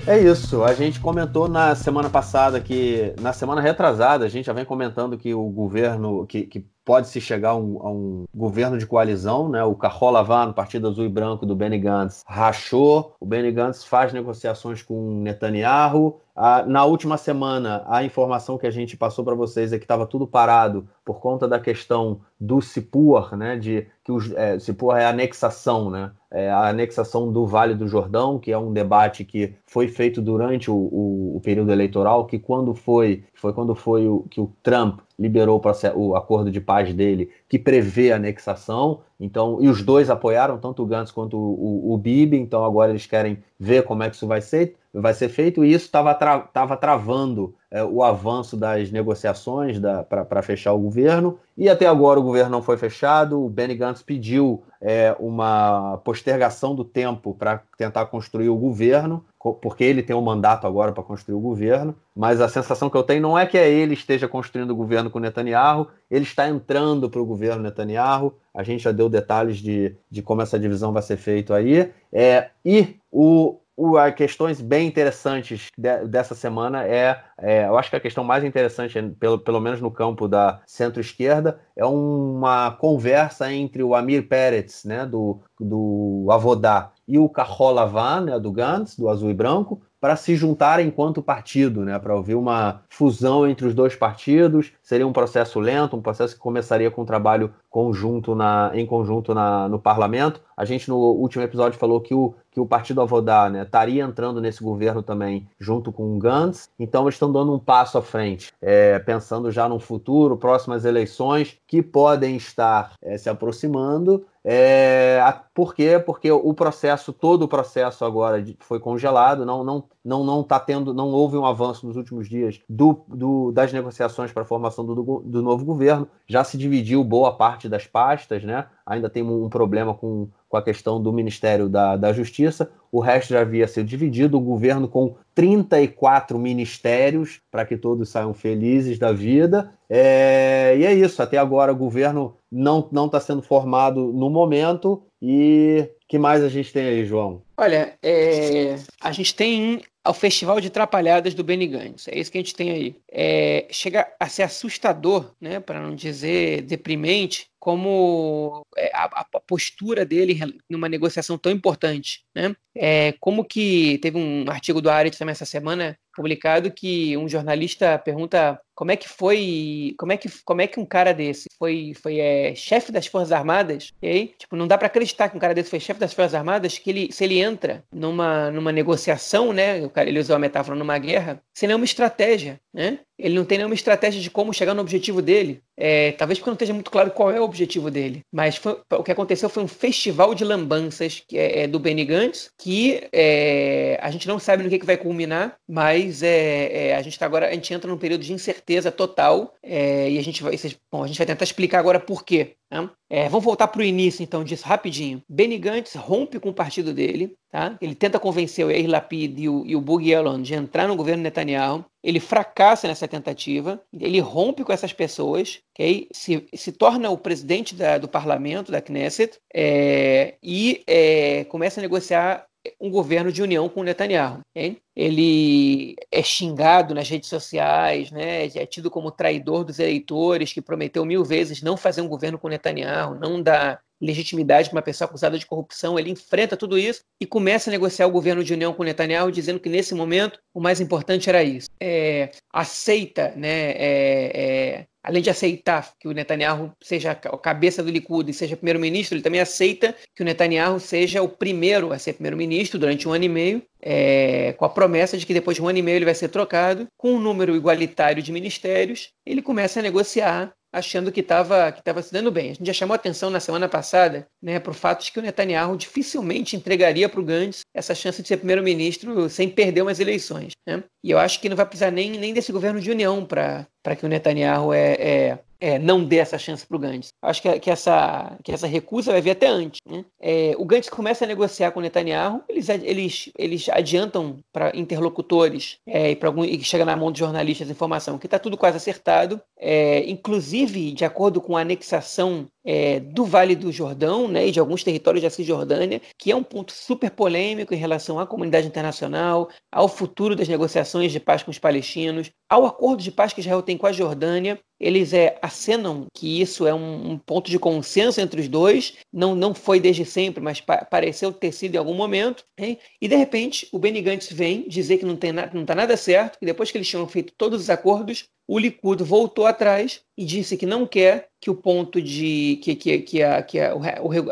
É isso. A gente comentou na semana passada que, na semana retrasada, a gente já vem comentando que o governo, que, que pode-se chegar a um, a um, governo de coalizão, né? O Carrola no Partido Azul e Branco do Benny Gantz, rachou. O Benny Gantz faz negociações com Netanyahu. Ah, na última semana, a informação que a gente passou para vocês é que estava tudo parado por conta da questão do Sipur, né? De que o é, Sipur é a anexação, né? É a anexação do Vale do Jordão, que é um debate que foi feito durante o, o, o período eleitoral, que quando foi, foi quando foi o, que o Trump liberou o acordo de paz dele, que prevê a anexação. Então, e os dois apoiaram, tanto o Gantz quanto o, o, o Bibi. Então, agora eles querem ver como é que isso vai ser, vai ser feito. E isso estava tra, travando é, o avanço das negociações para fechar o governo. E até agora o governo não foi fechado. O Benny Gantz pediu é, uma postergação do tempo para tentar construir o governo porque ele tem um mandato agora para construir o governo, mas a sensação que eu tenho não é que é ele esteja construindo o governo com Netanyahu, ele está entrando para o governo Netanyahu. A gente já deu detalhes de, de como essa divisão vai ser feita aí. É, e o, o, questões bem interessantes de, dessa semana é, é, eu acho que a questão mais interessante, pelo, pelo menos no campo da centro-esquerda, é uma conversa entre o Amir Peretz, né, do, do Avodá, e o Kahol né, do Gantz, do azul e branco, para se juntar enquanto partido, né, para ouvir uma fusão entre os dois partidos. Seria um processo lento, um processo que começaria com um trabalho conjunto na, em conjunto na, no parlamento. A gente no último episódio falou que o, que o Partido Avodá né, estaria entrando nesse governo também junto com o Gantz. Então eles estão dando um passo à frente, é, pensando já no futuro, próximas eleições que podem estar é, se aproximando. É, por quê? Porque o processo, todo o processo agora foi congelado, não não não não está tendo, não houve um avanço nos últimos dias do, do das negociações para a formação do, do, do novo governo. Já se dividiu boa parte das pastas, né? Ainda tem um problema com com a questão do Ministério da, da Justiça, o resto já havia sido dividido, o governo com 34 ministérios, para que todos saiam felizes da vida. É, e é isso, até agora o governo não está sendo formado no momento. E que mais a gente tem aí, João? Olha, é, a gente tem o Festival de Trapalhadas do Benny Gantz. É isso que a gente tem aí. É, chega a ser assustador, né, para não dizer deprimente, como é, a, a, postura dele numa negociação tão importante, né? É, como que teve um artigo do Arendt também essa semana publicado que um jornalista pergunta como é que foi, como é que, como é que um cara desse foi, foi é, chefe das Forças Armadas, e aí, tipo, não dá para acreditar que um cara desse foi chefe das Forças Armadas, que ele, se ele entra numa, numa negociação, né, o cara, ele usou a metáfora numa guerra, sem nenhuma estratégia, né? Ele não tem nenhuma estratégia de como chegar no objetivo dele. É, talvez porque não esteja muito claro qual é o objetivo dele. Mas foi, o que aconteceu foi um festival de lambanças que é, é do Benny Gantz, que é, a gente não sabe no que, que vai culminar, mas é, é, a gente está agora, a gente entra num período de incerteza total é, e a gente vai, bom, a gente vai tentar explicar agora por quê. Né? Vamos voltar para o início, então, disso rapidinho. Benny Gantz rompe com o partido dele, tá? ele tenta convencer o Yair Lapid e o, e o de entrar no governo Netanyahu, ele fracassa nessa tentativa, ele rompe com essas pessoas, okay? se, se torna o presidente da, do parlamento, da Knesset, é, e é, começa a negociar um governo de união com Netanyahu. Okay? Ele é xingado nas redes sociais, né? é tido como traidor dos eleitores, que prometeu mil vezes não fazer um governo com Netanyahu, não dar legitimidade para uma pessoa acusada de corrupção. Ele enfrenta tudo isso e começa a negociar o governo de união com Netanyahu, dizendo que nesse momento o mais importante era isso. É, aceita né, é, é, além de aceitar que o Netanyahu seja a cabeça do Likud e seja primeiro-ministro, ele também aceita que o Netanyahu seja o primeiro a ser primeiro-ministro durante um ano e meio, é, com a promessa de que depois de um ano e meio ele vai ser trocado, com um número igualitário de ministérios, ele começa a negociar achando que estava que tava se dando bem. A gente já chamou atenção na semana passada né, para o fato de que o Netanyahu dificilmente entregaria para o Gantz essa chance de ser primeiro-ministro sem perder umas eleições. Né? E eu acho que não vai precisar nem, nem desse governo de união para que o Netanyahu é, é é, não dê essa chance para o Gantz. Acho que, que, essa, que essa recusa vai vir até antes. Né? É, o Gantz começa a negociar com o Netanyahu, eles, eles, eles adiantam para interlocutores é, e, algum, e chega na mão de jornalistas a informação que está tudo quase acertado, é, inclusive de acordo com a anexação é, do Vale do Jordão né, e de alguns territórios da Cisjordânia, que é um ponto super polêmico em relação à comunidade internacional, ao futuro das negociações de paz com os palestinos, ao acordo de paz que Israel tem com a Jordânia. Eles é, acenam que isso é um, um ponto de consenso entre os dois, não, não foi desde sempre, mas pa pareceu ter sido em algum momento. Hein? E de repente o Benny Gantz vem dizer que não está nada certo, que depois que eles tinham feito todos os acordos, o Likud voltou atrás e disse que não quer que o ponto de que, que, que, a, que a,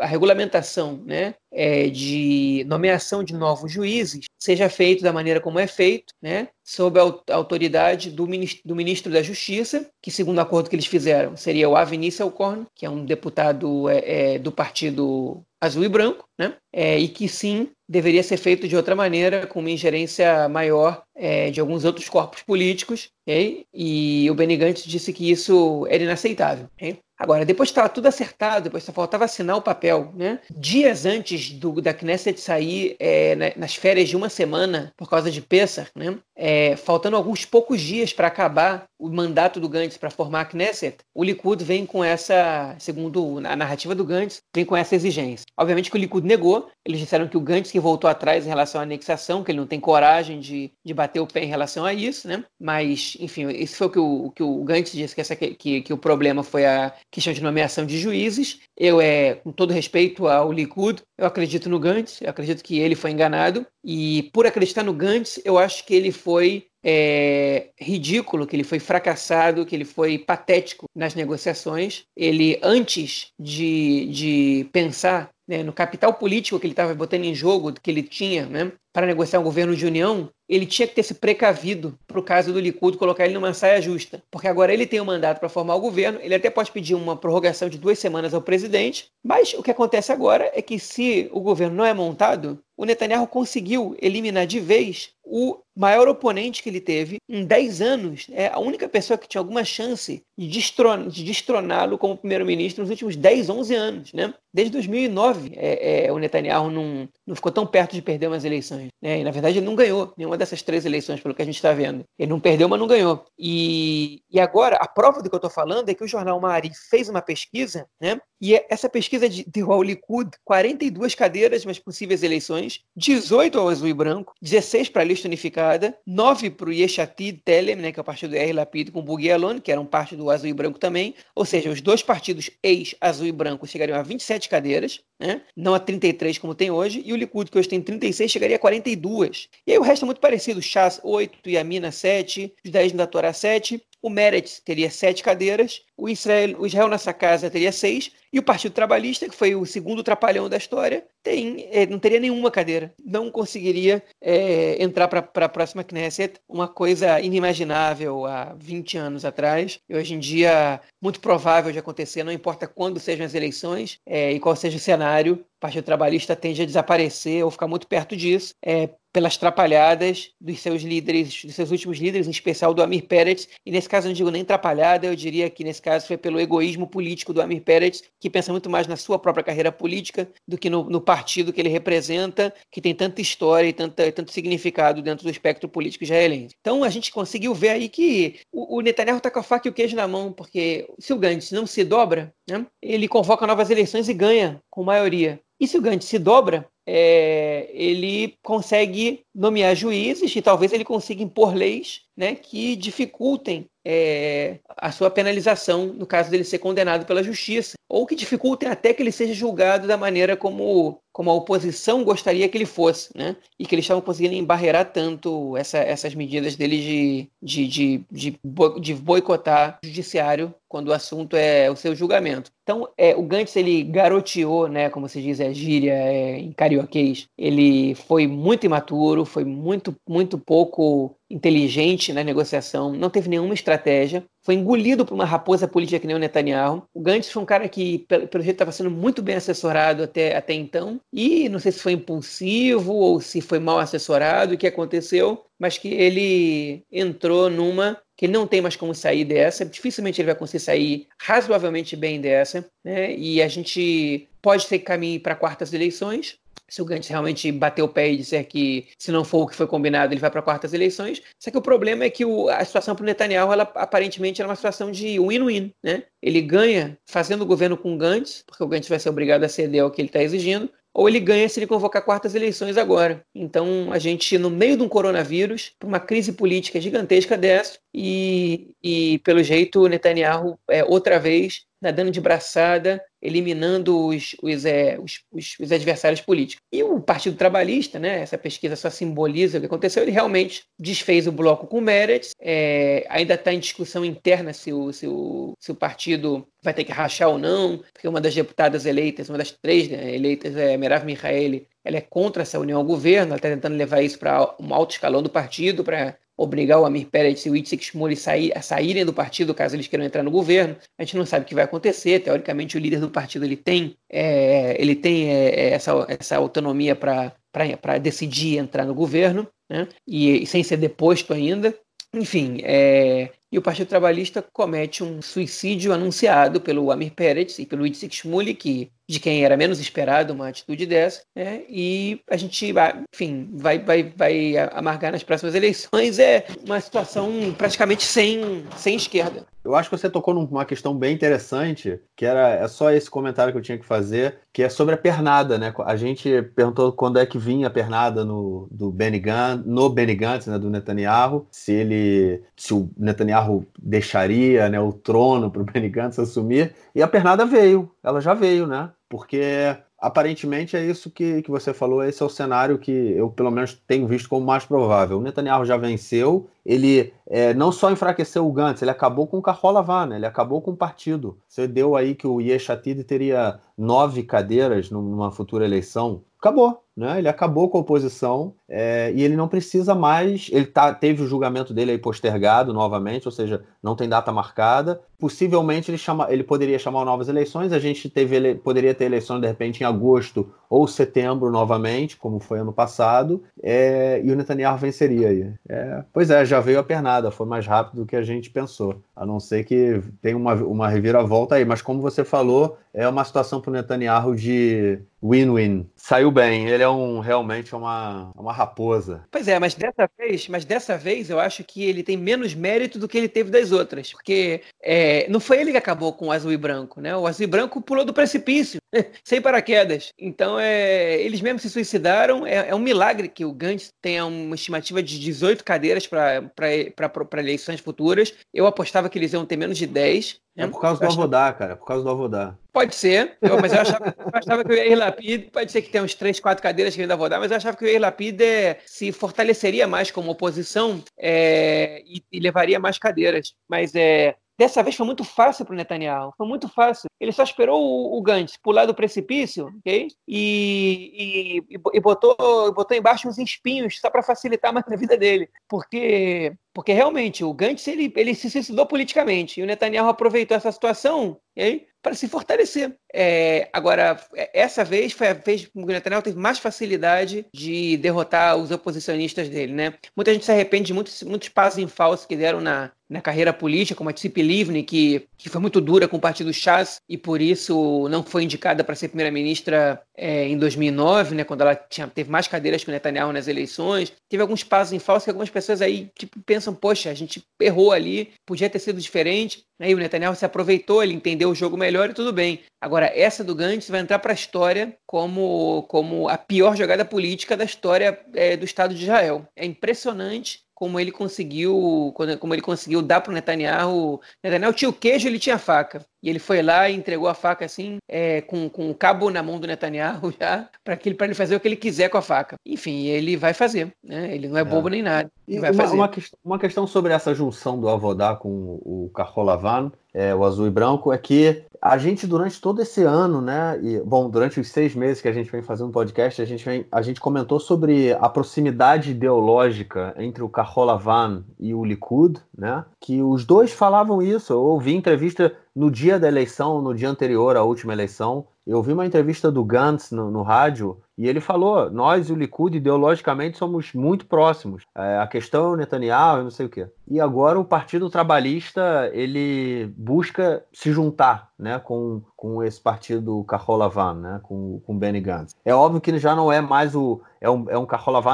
a regulamentação né, é, de nomeação de novos juízes seja feito da maneira como é feito, né, sob a autoridade do ministro, do ministro da Justiça, que segundo o acordo que eles fizeram seria o Avinice Alcorn, que é um deputado é, é, do partido azul e branco, né? É, e que sim deveria ser feito de outra maneira, com uma ingerência maior é, de alguns outros corpos políticos, okay? e o Benny Gantz disse que isso era inaceitável. Okay? Agora, depois estava tudo acertado, depois só faltava assinar o papel, né? Dias antes do, da Knesset sair é, nas férias de uma semana, por causa de Pessah, né? É, faltando alguns poucos dias para acabar o mandato do Gantz para formar a Knesset, o Likud vem com essa, segundo a narrativa do Gantz, vem com essa exigência. Obviamente que o Likud negou, eles disseram que o Gantz que voltou atrás em relação à anexação, que ele não tem coragem de, de bater o pé em relação a isso, né? Mas, enfim, isso foi o que o, que o Gantz disse, que, essa, que, que o problema foi a questão de nomeação de juízes. Eu, é, com todo respeito ao Likud, eu acredito no Gantz, eu acredito que ele foi enganado. E por acreditar no Gantz, eu acho que ele foi é, ridículo, que ele foi fracassado, que ele foi patético nas negociações. Ele, antes de, de pensar né, no capital político que ele estava botando em jogo, que ele tinha né, para negociar um governo de união, ele tinha que ter se precavido para o caso do Likud colocar ele numa saia justa. Porque agora ele tem o um mandato para formar o governo, ele até pode pedir uma prorrogação de duas semanas ao presidente, mas o que acontece agora é que se o governo não é montado, o Netanyahu conseguiu eliminar de vez o maior oponente que ele teve em 10 anos. É a única pessoa que tinha alguma chance de, de destroná-lo como primeiro-ministro nos últimos 10, 11 anos. Né? Desde 2009, é, é, o Netanyahu não, não ficou tão perto de perder umas eleições. Né? E, na verdade, ele não ganhou nenhuma dessas três eleições, pelo que a gente está vendo. Ele não perdeu, mas não ganhou. E, e agora, a prova do que eu estou falando é que o jornal Mari fez uma pesquisa, né? e é, essa pesquisa deu ao Likud 42 cadeiras nas possíveis eleições, 18 ao azul e branco, 16 para a lista unificada, 9 para o Yeshatid Telem, né, que é o partido do R. Lapid com Bugi Alon, que era um parte do azul e branco também, ou seja, os dois partidos ex-azul e branco chegariam a 27 cadeiras, né, não a 33 como tem hoje, e o Likud, que hoje tem 36, chegaria a 42. E aí o resto é muito parecido, Chas 8, Yamina 7, os 10 da Torá 7, o Meretz teria sete cadeiras, o Israel, o Israel nessa casa teria seis, e o Partido Trabalhista, que foi o segundo trapalhão da história, tem, é, não teria nenhuma cadeira. Não conseguiria é, entrar para a próxima Knesset, uma coisa inimaginável há 20 anos atrás, e hoje em dia muito provável de acontecer, não importa quando sejam as eleições é, e qual seja o cenário, o Partido Trabalhista tende a desaparecer ou ficar muito perto disso, é, pelas trapalhadas dos seus líderes, dos seus últimos líderes, em especial do Amir Peretz. E nesse caso eu não digo nem trapalhada, eu diria que nesse caso foi pelo egoísmo político do Amir Peretz, que pensa muito mais na sua própria carreira política do que no, no partido que ele representa, que tem tanta história e tanta, tanto significado dentro do espectro político israelense. Então a gente conseguiu ver aí que o, o Netanyahu está com a faca e o queijo na mão, porque se o Gantz não se dobra, né, ele convoca novas eleições e ganha com maioria. E se o Gantz se dobra, é, ele consegue nomear juízes e talvez ele consiga impor leis né, que dificultem é, a sua penalização no caso dele ser condenado pela justiça, ou que dificultem até que ele seja julgado da maneira como, como a oposição gostaria que ele fosse, né? E que eles estavam conseguindo embarrear tanto essa, essas medidas dele de, de, de, de, de boicotar o judiciário quando o assunto é o seu julgamento. Então, é, o Gantz, ele garoteou, né, como se diz, é gíria é, em carioquês, ele foi muito imaturo, foi muito, muito pouco inteligente na negociação, não teve nenhuma estratégia, foi engolido por uma raposa política que nem o Netanyahu. O Gantz foi um cara que, pelo, jeito, estava sendo muito bem assessorado até, até então, e não sei se foi impulsivo ou se foi mal assessorado, o que aconteceu, mas que ele entrou numa que não tem mais como sair dessa, dificilmente ele vai conseguir sair razoavelmente bem dessa, né? e a gente pode ter caminho para quartas eleições, se o Gantz realmente bater o pé e disser que se não for o que foi combinado, ele vai para quartas eleições. Só que o problema é que o, a situação para o Netanyahu, ela aparentemente era uma situação de win-win, né? Ele ganha fazendo o governo com o Gantz, porque o Gantz vai ser obrigado a ceder ao que ele está exigindo, ou ele ganha se ele convocar quartas eleições agora. Então, a gente, no meio de um coronavírus, para uma crise política gigantesca dessa, e, e pelo jeito, o Netanyahu, é, outra vez, nadando de braçada, eliminando os, os, é, os, os, os, adversários políticos. E o Partido Trabalhista, né, essa pesquisa só simboliza o que aconteceu, ele realmente desfez o bloco com Meretz, é, ainda está em discussão interna se o, se, o, se o partido vai ter que rachar ou não, porque uma das deputadas eleitas, uma das três né, eleitas, é Merav Mihaeli, ela é contra essa união ao governo, ela está tentando levar isso para um alto escalão do partido, para obrigar o Amir Pérez e o Itzhak Shmuley sair, a saírem do partido caso eles queiram entrar no governo. A gente não sabe o que vai acontecer. Teoricamente, o líder do partido ele tem, é, ele tem é, é essa, essa autonomia para decidir entrar no governo, né? e, e sem ser deposto ainda. Enfim, é, e o Partido Trabalhista comete um suicídio anunciado pelo Amir Peretz e pelo Itzhak Shmuley, que de quem era menos esperado uma atitude dessa, né? E a gente, enfim, vai, vai, vai amargar nas próximas eleições. É uma situação praticamente sem, sem esquerda. Eu acho que você tocou numa questão bem interessante, que era é só esse comentário que eu tinha que fazer, que é sobre a pernada, né? A gente perguntou quando é que vinha a pernada no do Benny Gantz, no Benny Gantz, né, do Netanyahu, se ele se o Netanyahu deixaria, né, o trono para o Benny Gantz assumir, e a pernada veio, ela já veio, né? porque aparentemente é isso que, que você falou, esse é o cenário que eu, pelo menos, tenho visto como mais provável. O Netanyahu já venceu, ele é, não só enfraqueceu o Gantz, ele acabou com o Carrola né? ele acabou com o partido. Você deu aí que o Yeshatid teria nove cadeiras numa futura eleição. Acabou, né? Ele acabou com a oposição é, e ele não precisa mais. Ele tá, teve o julgamento dele aí postergado novamente, ou seja, não tem data marcada. Possivelmente ele, chama, ele poderia chamar novas eleições. A gente teve, poderia ter eleições de repente em agosto ou setembro novamente, como foi ano passado, é, e o Netanyahu venceria aí. É, pois é, já veio a pernada, foi mais rápido do que a gente pensou. A não ser que tenha uma, uma reviravolta aí. Mas como você falou, é uma situação para o Netanyahu de win-win. Saiu bem, ele é um realmente uma, uma raposa. Pois é, mas dessa vez, mas dessa vez eu acho que ele tem menos mérito do que ele teve das outras. Porque é, não foi ele que acabou com o azul e branco, né? O azul e branco pulou do precipício, sem paraquedas. Então é, eles mesmos se suicidaram. É, é um milagre que o Gantz tenha uma estimativa de 18 cadeiras para eleições futuras. Eu apostava que eles iam ter menos de 10. É por causa do Avodá, cara. Por causa do Avodá. Pode ser, eu, mas eu achava, eu achava, que o Yair Lapid, pode ser que tenha uns 3, 4 cadeiras que ainda vou dar, mas eu achava que o Yair Lapid é, se fortaleceria mais como oposição é, e, e, levaria mais cadeiras. Mas é, Dessa vez foi muito fácil para o Netanyahu, foi muito fácil. Ele só esperou o, o Gantz pular do precipício, ok? E, e, e botou, botou embaixo uns espinhos só para facilitar mais a vida dele, porque porque realmente o Gantz ele, ele se suicidou politicamente e o Netanyahu aproveitou essa situação okay? para se fortalecer. É, agora, é, essa vez foi a vez que o Netanyahu teve mais facilidade de derrotar os oposicionistas dele. Né? Muita gente se arrepende de muitos, muitos passos em falso que deram na, na carreira política, como a Tzip Livni, que, que foi muito dura com o partido Chas e por isso não foi indicada para ser primeira-ministra é, em 2009, né, quando ela tinha, teve mais cadeiras que o Netanyahu nas eleições. Teve alguns passos em falso que algumas pessoas aí tipo, pensam, poxa, a gente errou ali, podia ter sido diferente. Aí o Netanyahu se aproveitou, ele entendeu o jogo melhor e tudo bem. Agora, essa do Gantz vai entrar para a história como, como a pior jogada política da história é, do Estado de Israel. É impressionante como ele conseguiu, como ele conseguiu dar para o Netanyahu. Netanyahu tinha o queijo, ele tinha a faca. E ele foi lá e entregou a faca assim, é, com, com o cabo na mão do Netanyahu já, para ele, ele fazer o que ele quiser com a faca. Enfim, ele vai fazer. Né? Ele não é, é. bobo nem nada. E uma, uma, uma, questão sobre essa junção do Avodá com o Carrolavan, é, o azul e branco, é que a gente, durante todo esse ano, né? E, bom, durante os seis meses que a gente vem fazendo podcast, a gente, vem, a gente comentou sobre a proximidade ideológica entre o Carrolavan e o Likud, né? Que os dois falavam isso. Eu ouvi entrevista no dia da eleição, no dia anterior à última eleição, eu vi uma entrevista do Gantz no, no rádio e ele falou: nós e o Likud ideologicamente somos muito próximos. É, a questão é Netanyahu, não sei o quê. E agora o Partido Trabalhista ele busca se juntar, né, com, com esse partido Carrolavan, né, com com Benny Gantz. É óbvio que ele já não é mais o é um, é um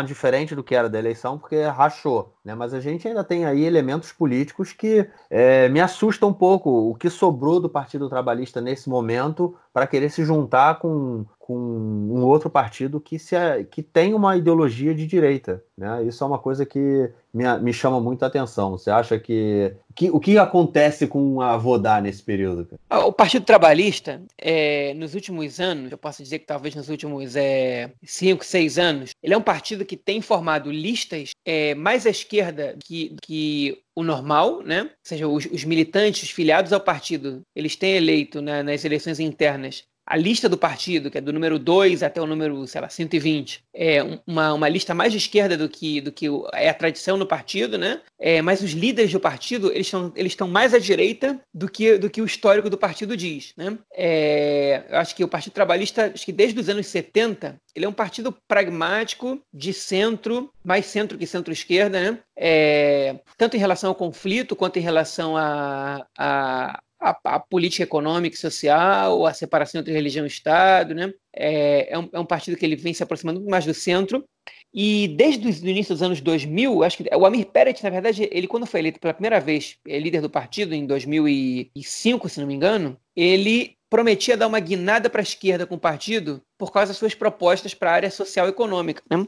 diferente do que era da eleição, porque rachou, né? Mas a gente ainda tem aí elementos políticos que é, me assustam um pouco. O que sobrou do Partido Trabalhista nesse momento para querer se juntar com, com um outro partido que, se, que tem uma ideologia de direita. Né? Isso é uma coisa que me, me chama muito atenção. Você acha que, que o que acontece com a Vodá nesse período? Ah, o Partido Trabalhista, é, nos últimos anos, eu posso dizer que talvez nos últimos é, cinco, seis anos, ele é um partido que tem formado listas é, mais à esquerda que, que o normal, né? Ou seja, os, os, militantes, os filiados ao partido, eles têm eleito né, nas eleições internas a lista do partido, que é do número 2 até o número, sei lá, 120, é uma, uma lista mais de esquerda do que, do que é a tradição no partido, né? É, mas os líderes do partido, eles estão eles estão mais à direita do que, do que o histórico do partido diz, né? É, eu acho que o Partido Trabalhista, acho que desde os anos 70, ele é um partido pragmático, de centro, mais centro que centro-esquerda, né? É, tanto em relação ao conflito quanto em relação a, a, a, a, política econômica e social, a separação entre religião e Estado, né? É, é, um, é um partido que ele vem se aproximando mais do centro. E desde o início dos anos 2000, acho que o Amir Peret, na verdade, ele quando foi eleito pela primeira vez é líder do partido, em 2005, se não me engano, ele prometia dar uma guinada para a esquerda com o partido por causa das suas propostas para a área social e econômica. Né?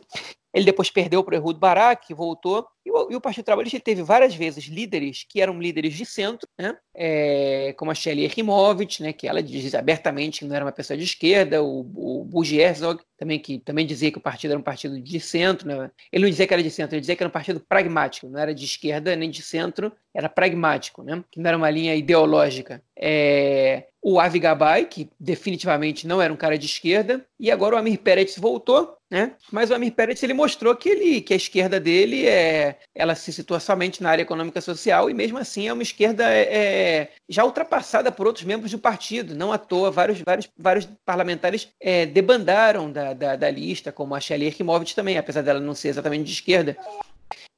Ele depois perdeu para o Ehud Barak, voltou, E o, e o Partido Trabalhista teve várias vezes líderes que eram líderes de centro, né? É, como a Shelly Erimovic, né? que ela diz abertamente que não era uma pessoa de esquerda, o, o Herzog, também, que também dizia que o partido era um partido de centro. Né? Ele não dizia que era de centro, ele dizia que era um partido pragmático, não era de esquerda nem de centro, era pragmático, né? que não era uma linha ideológica. É, o Avi Gabay, que definitivamente não era um cara de esquerda, e agora o Amir Peretz voltou, né? Mas o Amir Peretz ele mostrou que, ele, que a esquerda dele é, ela se situa somente na área econômica social e mesmo assim é uma esquerda é, é já ultrapassada por outros membros do partido. Não à toa, vários, vários, vários parlamentares é, debandaram da, da, da, lista, como a Shelly Erkimovic também, apesar dela não ser exatamente de esquerda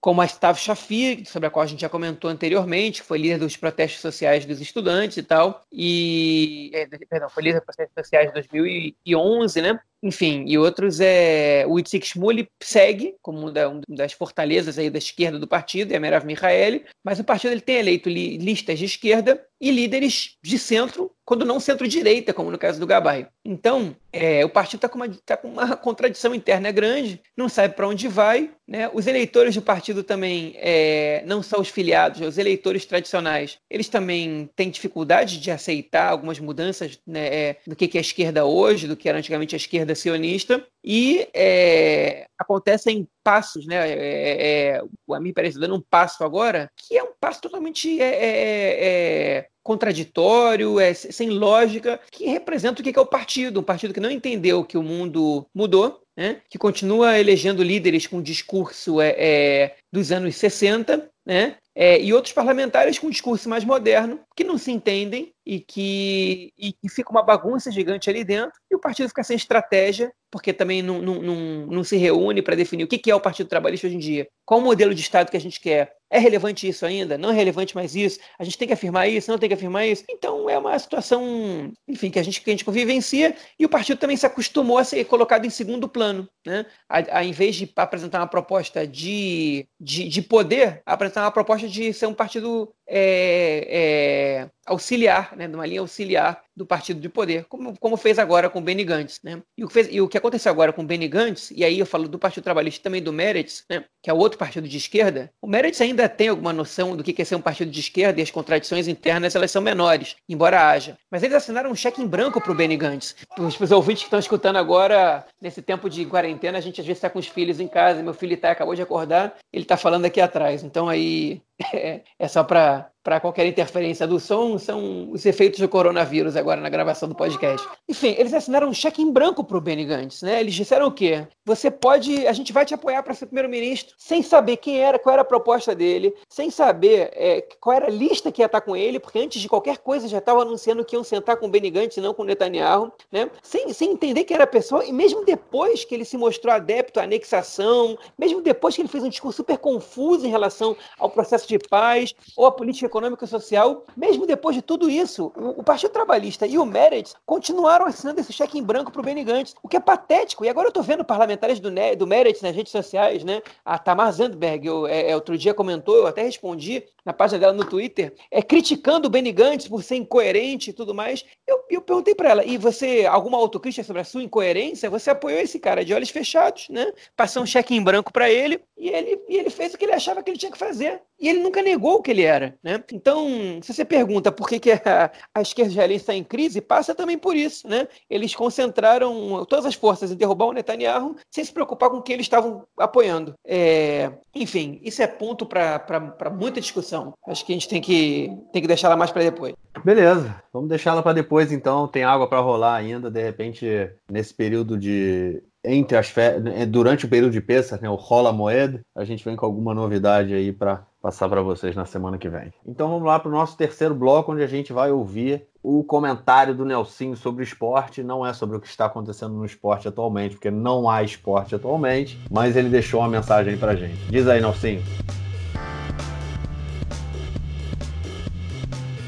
como a Stav Shafir, sobre a qual a gente já comentou anteriormente, foi líder dos protestos sociais dos estudantes e tal, e, é, perdão, foi líder dos protestos sociais de 2011, né? enfim, e outros é o Itzik Shmuley segue como uma das fortalezas aí da esquerda do partido, é a Merav Mihaeli, mas o partido ele tem eleito li, listas de esquerda e líderes de centro, quando não centro-direita, como no caso do Gabay. Então, é, o partido está com, tá com, uma contradição interna grande, não sabe para onde vai. Né? Os eleitores do partido também é, não são os filiados, os eleitores tradicionais, eles também têm dificuldade de aceitar algumas mudanças né, é, do que é a esquerda hoje, do que era antigamente a esquerda sionista, e é, acontecem passos, né? É, é, é parece dando um passo agora, que é um passo totalmente é, é, contraditório, é, sem lógica, que representa o que é o partido, um partido que não entendeu que o mundo mudou, né? que continua elegendo líderes com discurso é, é, dos anos 60, né? É, e outros parlamentares com um discurso mais moderno, que não se entendem e que, e, e fica uma bagunça gigante ali dentro, e o partido fica sem estratégia, porque também não, não, não, não se reúne para definir o que é o Partido Trabalhista hoje em dia, qual o modelo de Estado que a gente quer. É relevante isso ainda? Não é relevante mais isso? A gente tem que afirmar isso? Não tem que afirmar isso? Então é uma situação, enfim, que a gente, que a gente convivencia e o partido também se acostumou a ser colocado em segundo plano. Né? A, a em vez de apresentar uma proposta de, de, de poder, apresentar uma proposta de ser um partido é, é, auxiliar, né, de uma linha auxiliar do partido de poder, como, como fez agora com o Benny Gantz. Né? E, o que fez, e o que aconteceu agora com o Benny Gantz, e aí eu falo do Partido Trabalhista também do Meretz, né, que é outro partido de esquerda, o Meretz ainda tem alguma noção do que é ser um partido de esquerda e as contradições internas elas são menores, embora haja. Mas eles assinaram um cheque em branco para o Benny Gantz. Os, os ouvintes que estão escutando agora, nesse tempo de quarentena, a gente às vezes está com os filhos em casa, meu filho tá, acabou de acordar, ele está falando aqui atrás. Então aí é, é só para para qualquer interferência do som são os efeitos do coronavírus agora na gravação do podcast. Enfim, eles assinaram um cheque em branco para o Benny Gantz, né? Eles disseram o quê? Você pode, a gente vai te apoiar para ser primeiro-ministro, sem saber quem era, qual era a proposta dele, sem saber é, qual era a lista que ia estar com ele, porque antes de qualquer coisa já estava anunciando que iam sentar com o Benny Gantz e não com o Netanyahu, né? Sem, sem entender que era a pessoa, e mesmo depois que ele se mostrou adepto à anexação, mesmo depois que ele fez um discurso super confuso em relação ao processo de paz ou à política econômica e social, mesmo depois de tudo isso, o, Partido Trabalhista e o Meretz continuaram assinando esse cheque em branco para o Benny Gantz, o que é patético. E agora eu estou vendo parlamentares do, do nas redes sociais, né? A Tamar Zandberg, eu, é, é, outro dia comentou, eu até respondi na página dela no Twitter, é criticando o Benny Gantz por ser incoerente e tudo mais. Eu, eu perguntei para ela, e você, alguma autocrítica sobre a sua incoerência? Você apoiou esse cara de olhos fechados, né? Passou um cheque em branco para ele e ele, e ele fez o que ele achava que ele tinha que fazer. E ele nunca negou o que ele era, né? Então, se você pergunta por que, que a, a esquerda israelense está em crise, passa também por isso, né? Eles concentraram todas as forças em derrubar o Netanyahu sem se preocupar com o que eles estavam apoiando. É, enfim, isso é ponto para muita discussão. Acho que a gente tem que, tem que deixar ela mais para depois. Beleza, vamos deixar ela para depois então. Tem água para rolar ainda, de repente, nesse período de entre as durante o período de Pesach, né, o Rola Moed, a gente vem com alguma novidade aí para passar para vocês na semana que vem. Então vamos lá para o nosso terceiro bloco, onde a gente vai ouvir o comentário do Nelsinho sobre esporte. Não é sobre o que está acontecendo no esporte atualmente, porque não há esporte atualmente, mas ele deixou uma mensagem aí para gente. Diz aí, Nelsinho.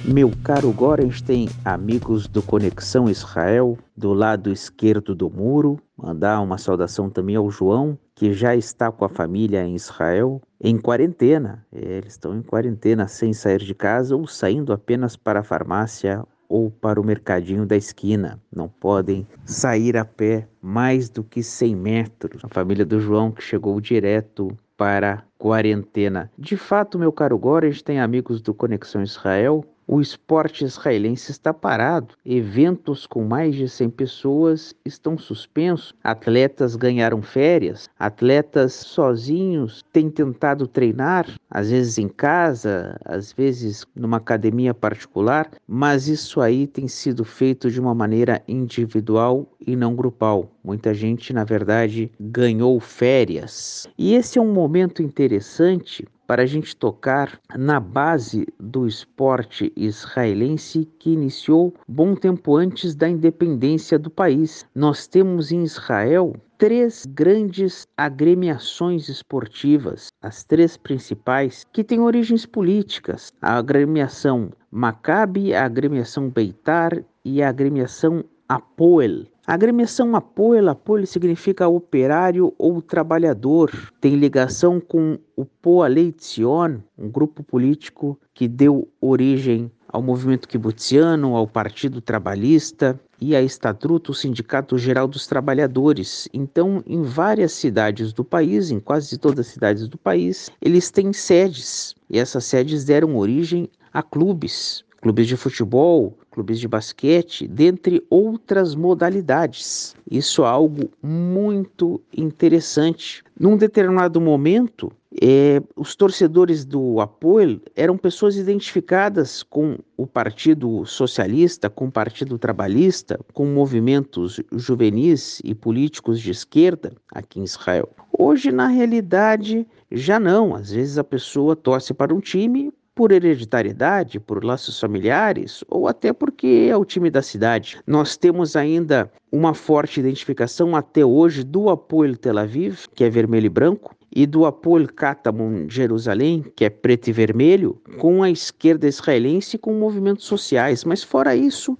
Meu caro Gorenstein, amigos do Conexão Israel, do lado esquerdo do muro, mandar uma saudação também ao João, que já está com a família em Israel, em quarentena. Eles estão em quarentena sem sair de casa ou saindo apenas para a farmácia ou para o mercadinho da esquina. Não podem sair a pé mais do que 100 metros. A família do João que chegou direto para quarentena. De fato, meu caro Gore, a gente tem amigos do Conexão Israel o esporte israelense está parado. Eventos com mais de 100 pessoas estão suspensos. Atletas ganharam férias. Atletas sozinhos têm tentado treinar, às vezes em casa, às vezes numa academia particular, mas isso aí tem sido feito de uma maneira individual e não grupal. Muita gente, na verdade, ganhou férias. E esse é um momento interessante para a gente tocar na base do esporte israelense que iniciou bom tempo antes da independência do país. Nós temos em Israel três grandes agremiações esportivas, as três principais, que têm origens políticas: a agremiação Maccabi, a agremiação Beitar e a agremiação Apoel. A agremiação Apoel, Apoel significa operário ou trabalhador. Tem ligação com o Poalei Tzion, um grupo político que deu origem ao movimento kibutziano, ao Partido Trabalhista e a Estatuto, o Sindicato Geral dos Trabalhadores. Então, em várias cidades do país, em quase todas as cidades do país, eles têm sedes. E essas sedes deram origem a clubes, clubes de futebol, clubes de basquete, dentre outras modalidades. Isso é algo muito interessante. Num determinado momento, é, os torcedores do Apoio eram pessoas identificadas com o Partido Socialista, com o Partido Trabalhista, com movimentos juvenis e políticos de esquerda aqui em Israel. Hoje, na realidade, já não. Às vezes a pessoa torce para um time por hereditariedade, por laços familiares ou até porque é o time da cidade. Nós temos ainda uma forte identificação até hoje do apoio Tel Aviv, que é vermelho e branco, e do apoio Katamon Jerusalém, que é preto e vermelho, com a esquerda israelense e com movimentos sociais. Mas fora isso,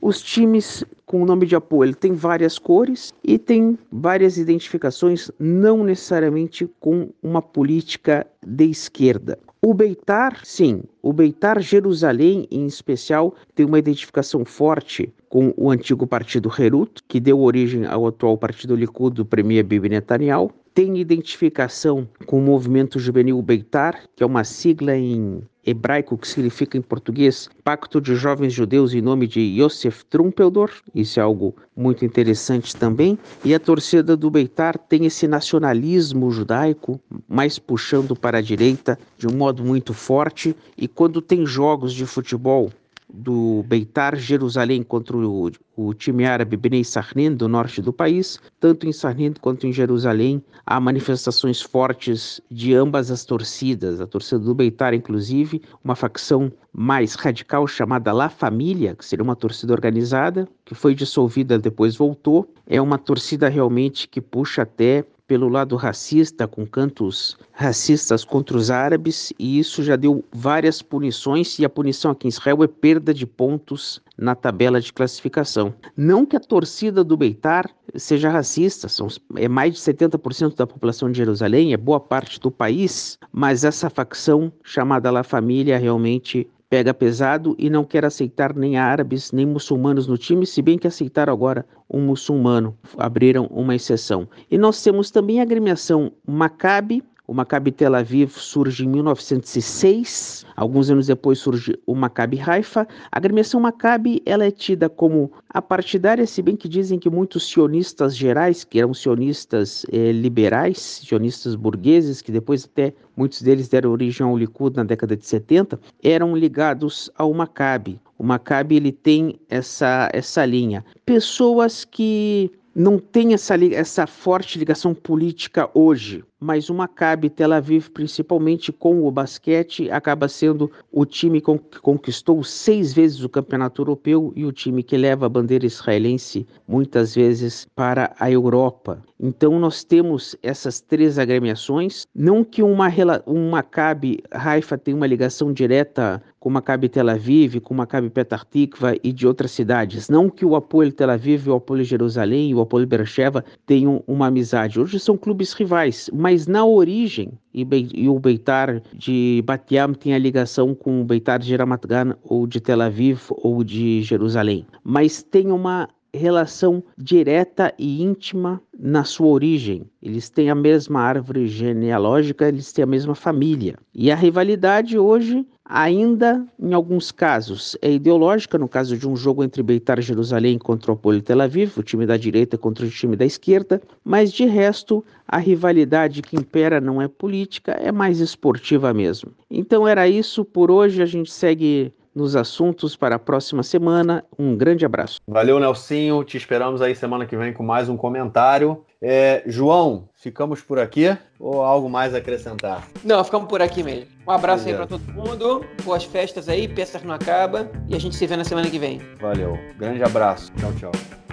os times com o nome de apoio têm várias cores e tem várias identificações, não necessariamente com uma política de esquerda. O Beitar, sim, o Beitar Jerusalém, em especial, tem uma identificação forte com o antigo partido Herut, que deu origem ao atual partido Likud do premier Bibi Netanyahu. Tem identificação com o movimento juvenil Beitar, que é uma sigla em hebraico que significa em português Pacto de Jovens Judeus em nome de Yosef Trumpeldor. Isso é algo muito interessante também. E a torcida do Beitar tem esse nacionalismo judaico, mais puxando para a direita de um modo muito forte. E quando tem jogos de futebol do Beitar Jerusalém contra o, o, time árabe Bnei Sahnin do norte do país, tanto em Sahnin quanto em Jerusalém, há manifestações fortes de ambas as torcidas. A torcida do Beitar, inclusive, uma facção mais radical chamada La Família, que seria uma torcida organizada, que foi dissolvida, depois voltou. É uma torcida realmente que puxa até pelo lado racista, com cantos racistas contra os árabes, e isso já deu várias punições, e a punição aqui em Israel é perda de pontos na tabela de classificação. Não que a torcida do Beitar seja racista, são, é mais de 70% da população de Jerusalém, é boa parte do país, mas essa facção chamada La Família realmente pega pesado e não quer aceitar nem árabes nem muçulmanos no time, se bem que aceitaram agora um muçulmano, abriram uma exceção. E nós temos também a agremiação Maccabi, o Maccabi Tel Aviv surge em 1906. Alguns anos depois surge o Maccabi Haifa. A agremiação Maccabi ela é tida como a partidária, se bem que dizem que muitos sionistas gerais, que eram sionistas eh, liberais, sionistas burgueses, que depois até muitos deles deram origem ao Likud na década de 70, eram ligados ao Maccabi. O Maccabi ele tem essa, essa linha. Pessoas que não têm essa, essa forte ligação política hoje, mas o Maccabi Tel Aviv, principalmente com o basquete, acaba sendo o time que conquistou seis vezes o campeonato europeu e o time que leva a bandeira israelense muitas vezes para a Europa. Então nós temos essas três agremiações, não que uma, um Maccabi Haifa tenha uma ligação direta com o Maccabi Tel Aviv, com o Maccabi Petah Tikva e de outras cidades, não que o Apoio Tel Aviv, o Apoio Jerusalém e o Apoio Beersheba tenham uma amizade. Hoje são clubes rivais, mas mas na origem, e, e o Beitar de Batiam tinha ligação com o Beitar de Ramat Gan, ou de Tel Aviv, ou de Jerusalém. Mas tem uma relação direta e íntima na sua origem. Eles têm a mesma árvore genealógica, eles têm a mesma família. E a rivalidade hoje ainda em alguns casos é ideológica, no caso de um jogo entre Beitar Jerusalém contra o Apolo Tel Aviv, o time da direita contra o time da esquerda, mas de resto a rivalidade que impera não é política, é mais esportiva mesmo. Então era isso por hoje, a gente segue nos assuntos para a próxima semana. Um grande abraço. Valeu, Nelsinho. Te esperamos aí semana que vem com mais um comentário. É, João, ficamos por aqui ou algo mais a acrescentar? Não, ficamos por aqui mesmo. Um abraço aí para todo mundo. Boas festas aí, peça que não acaba. E a gente se vê na semana que vem. Valeu. Grande abraço. Tchau, tchau.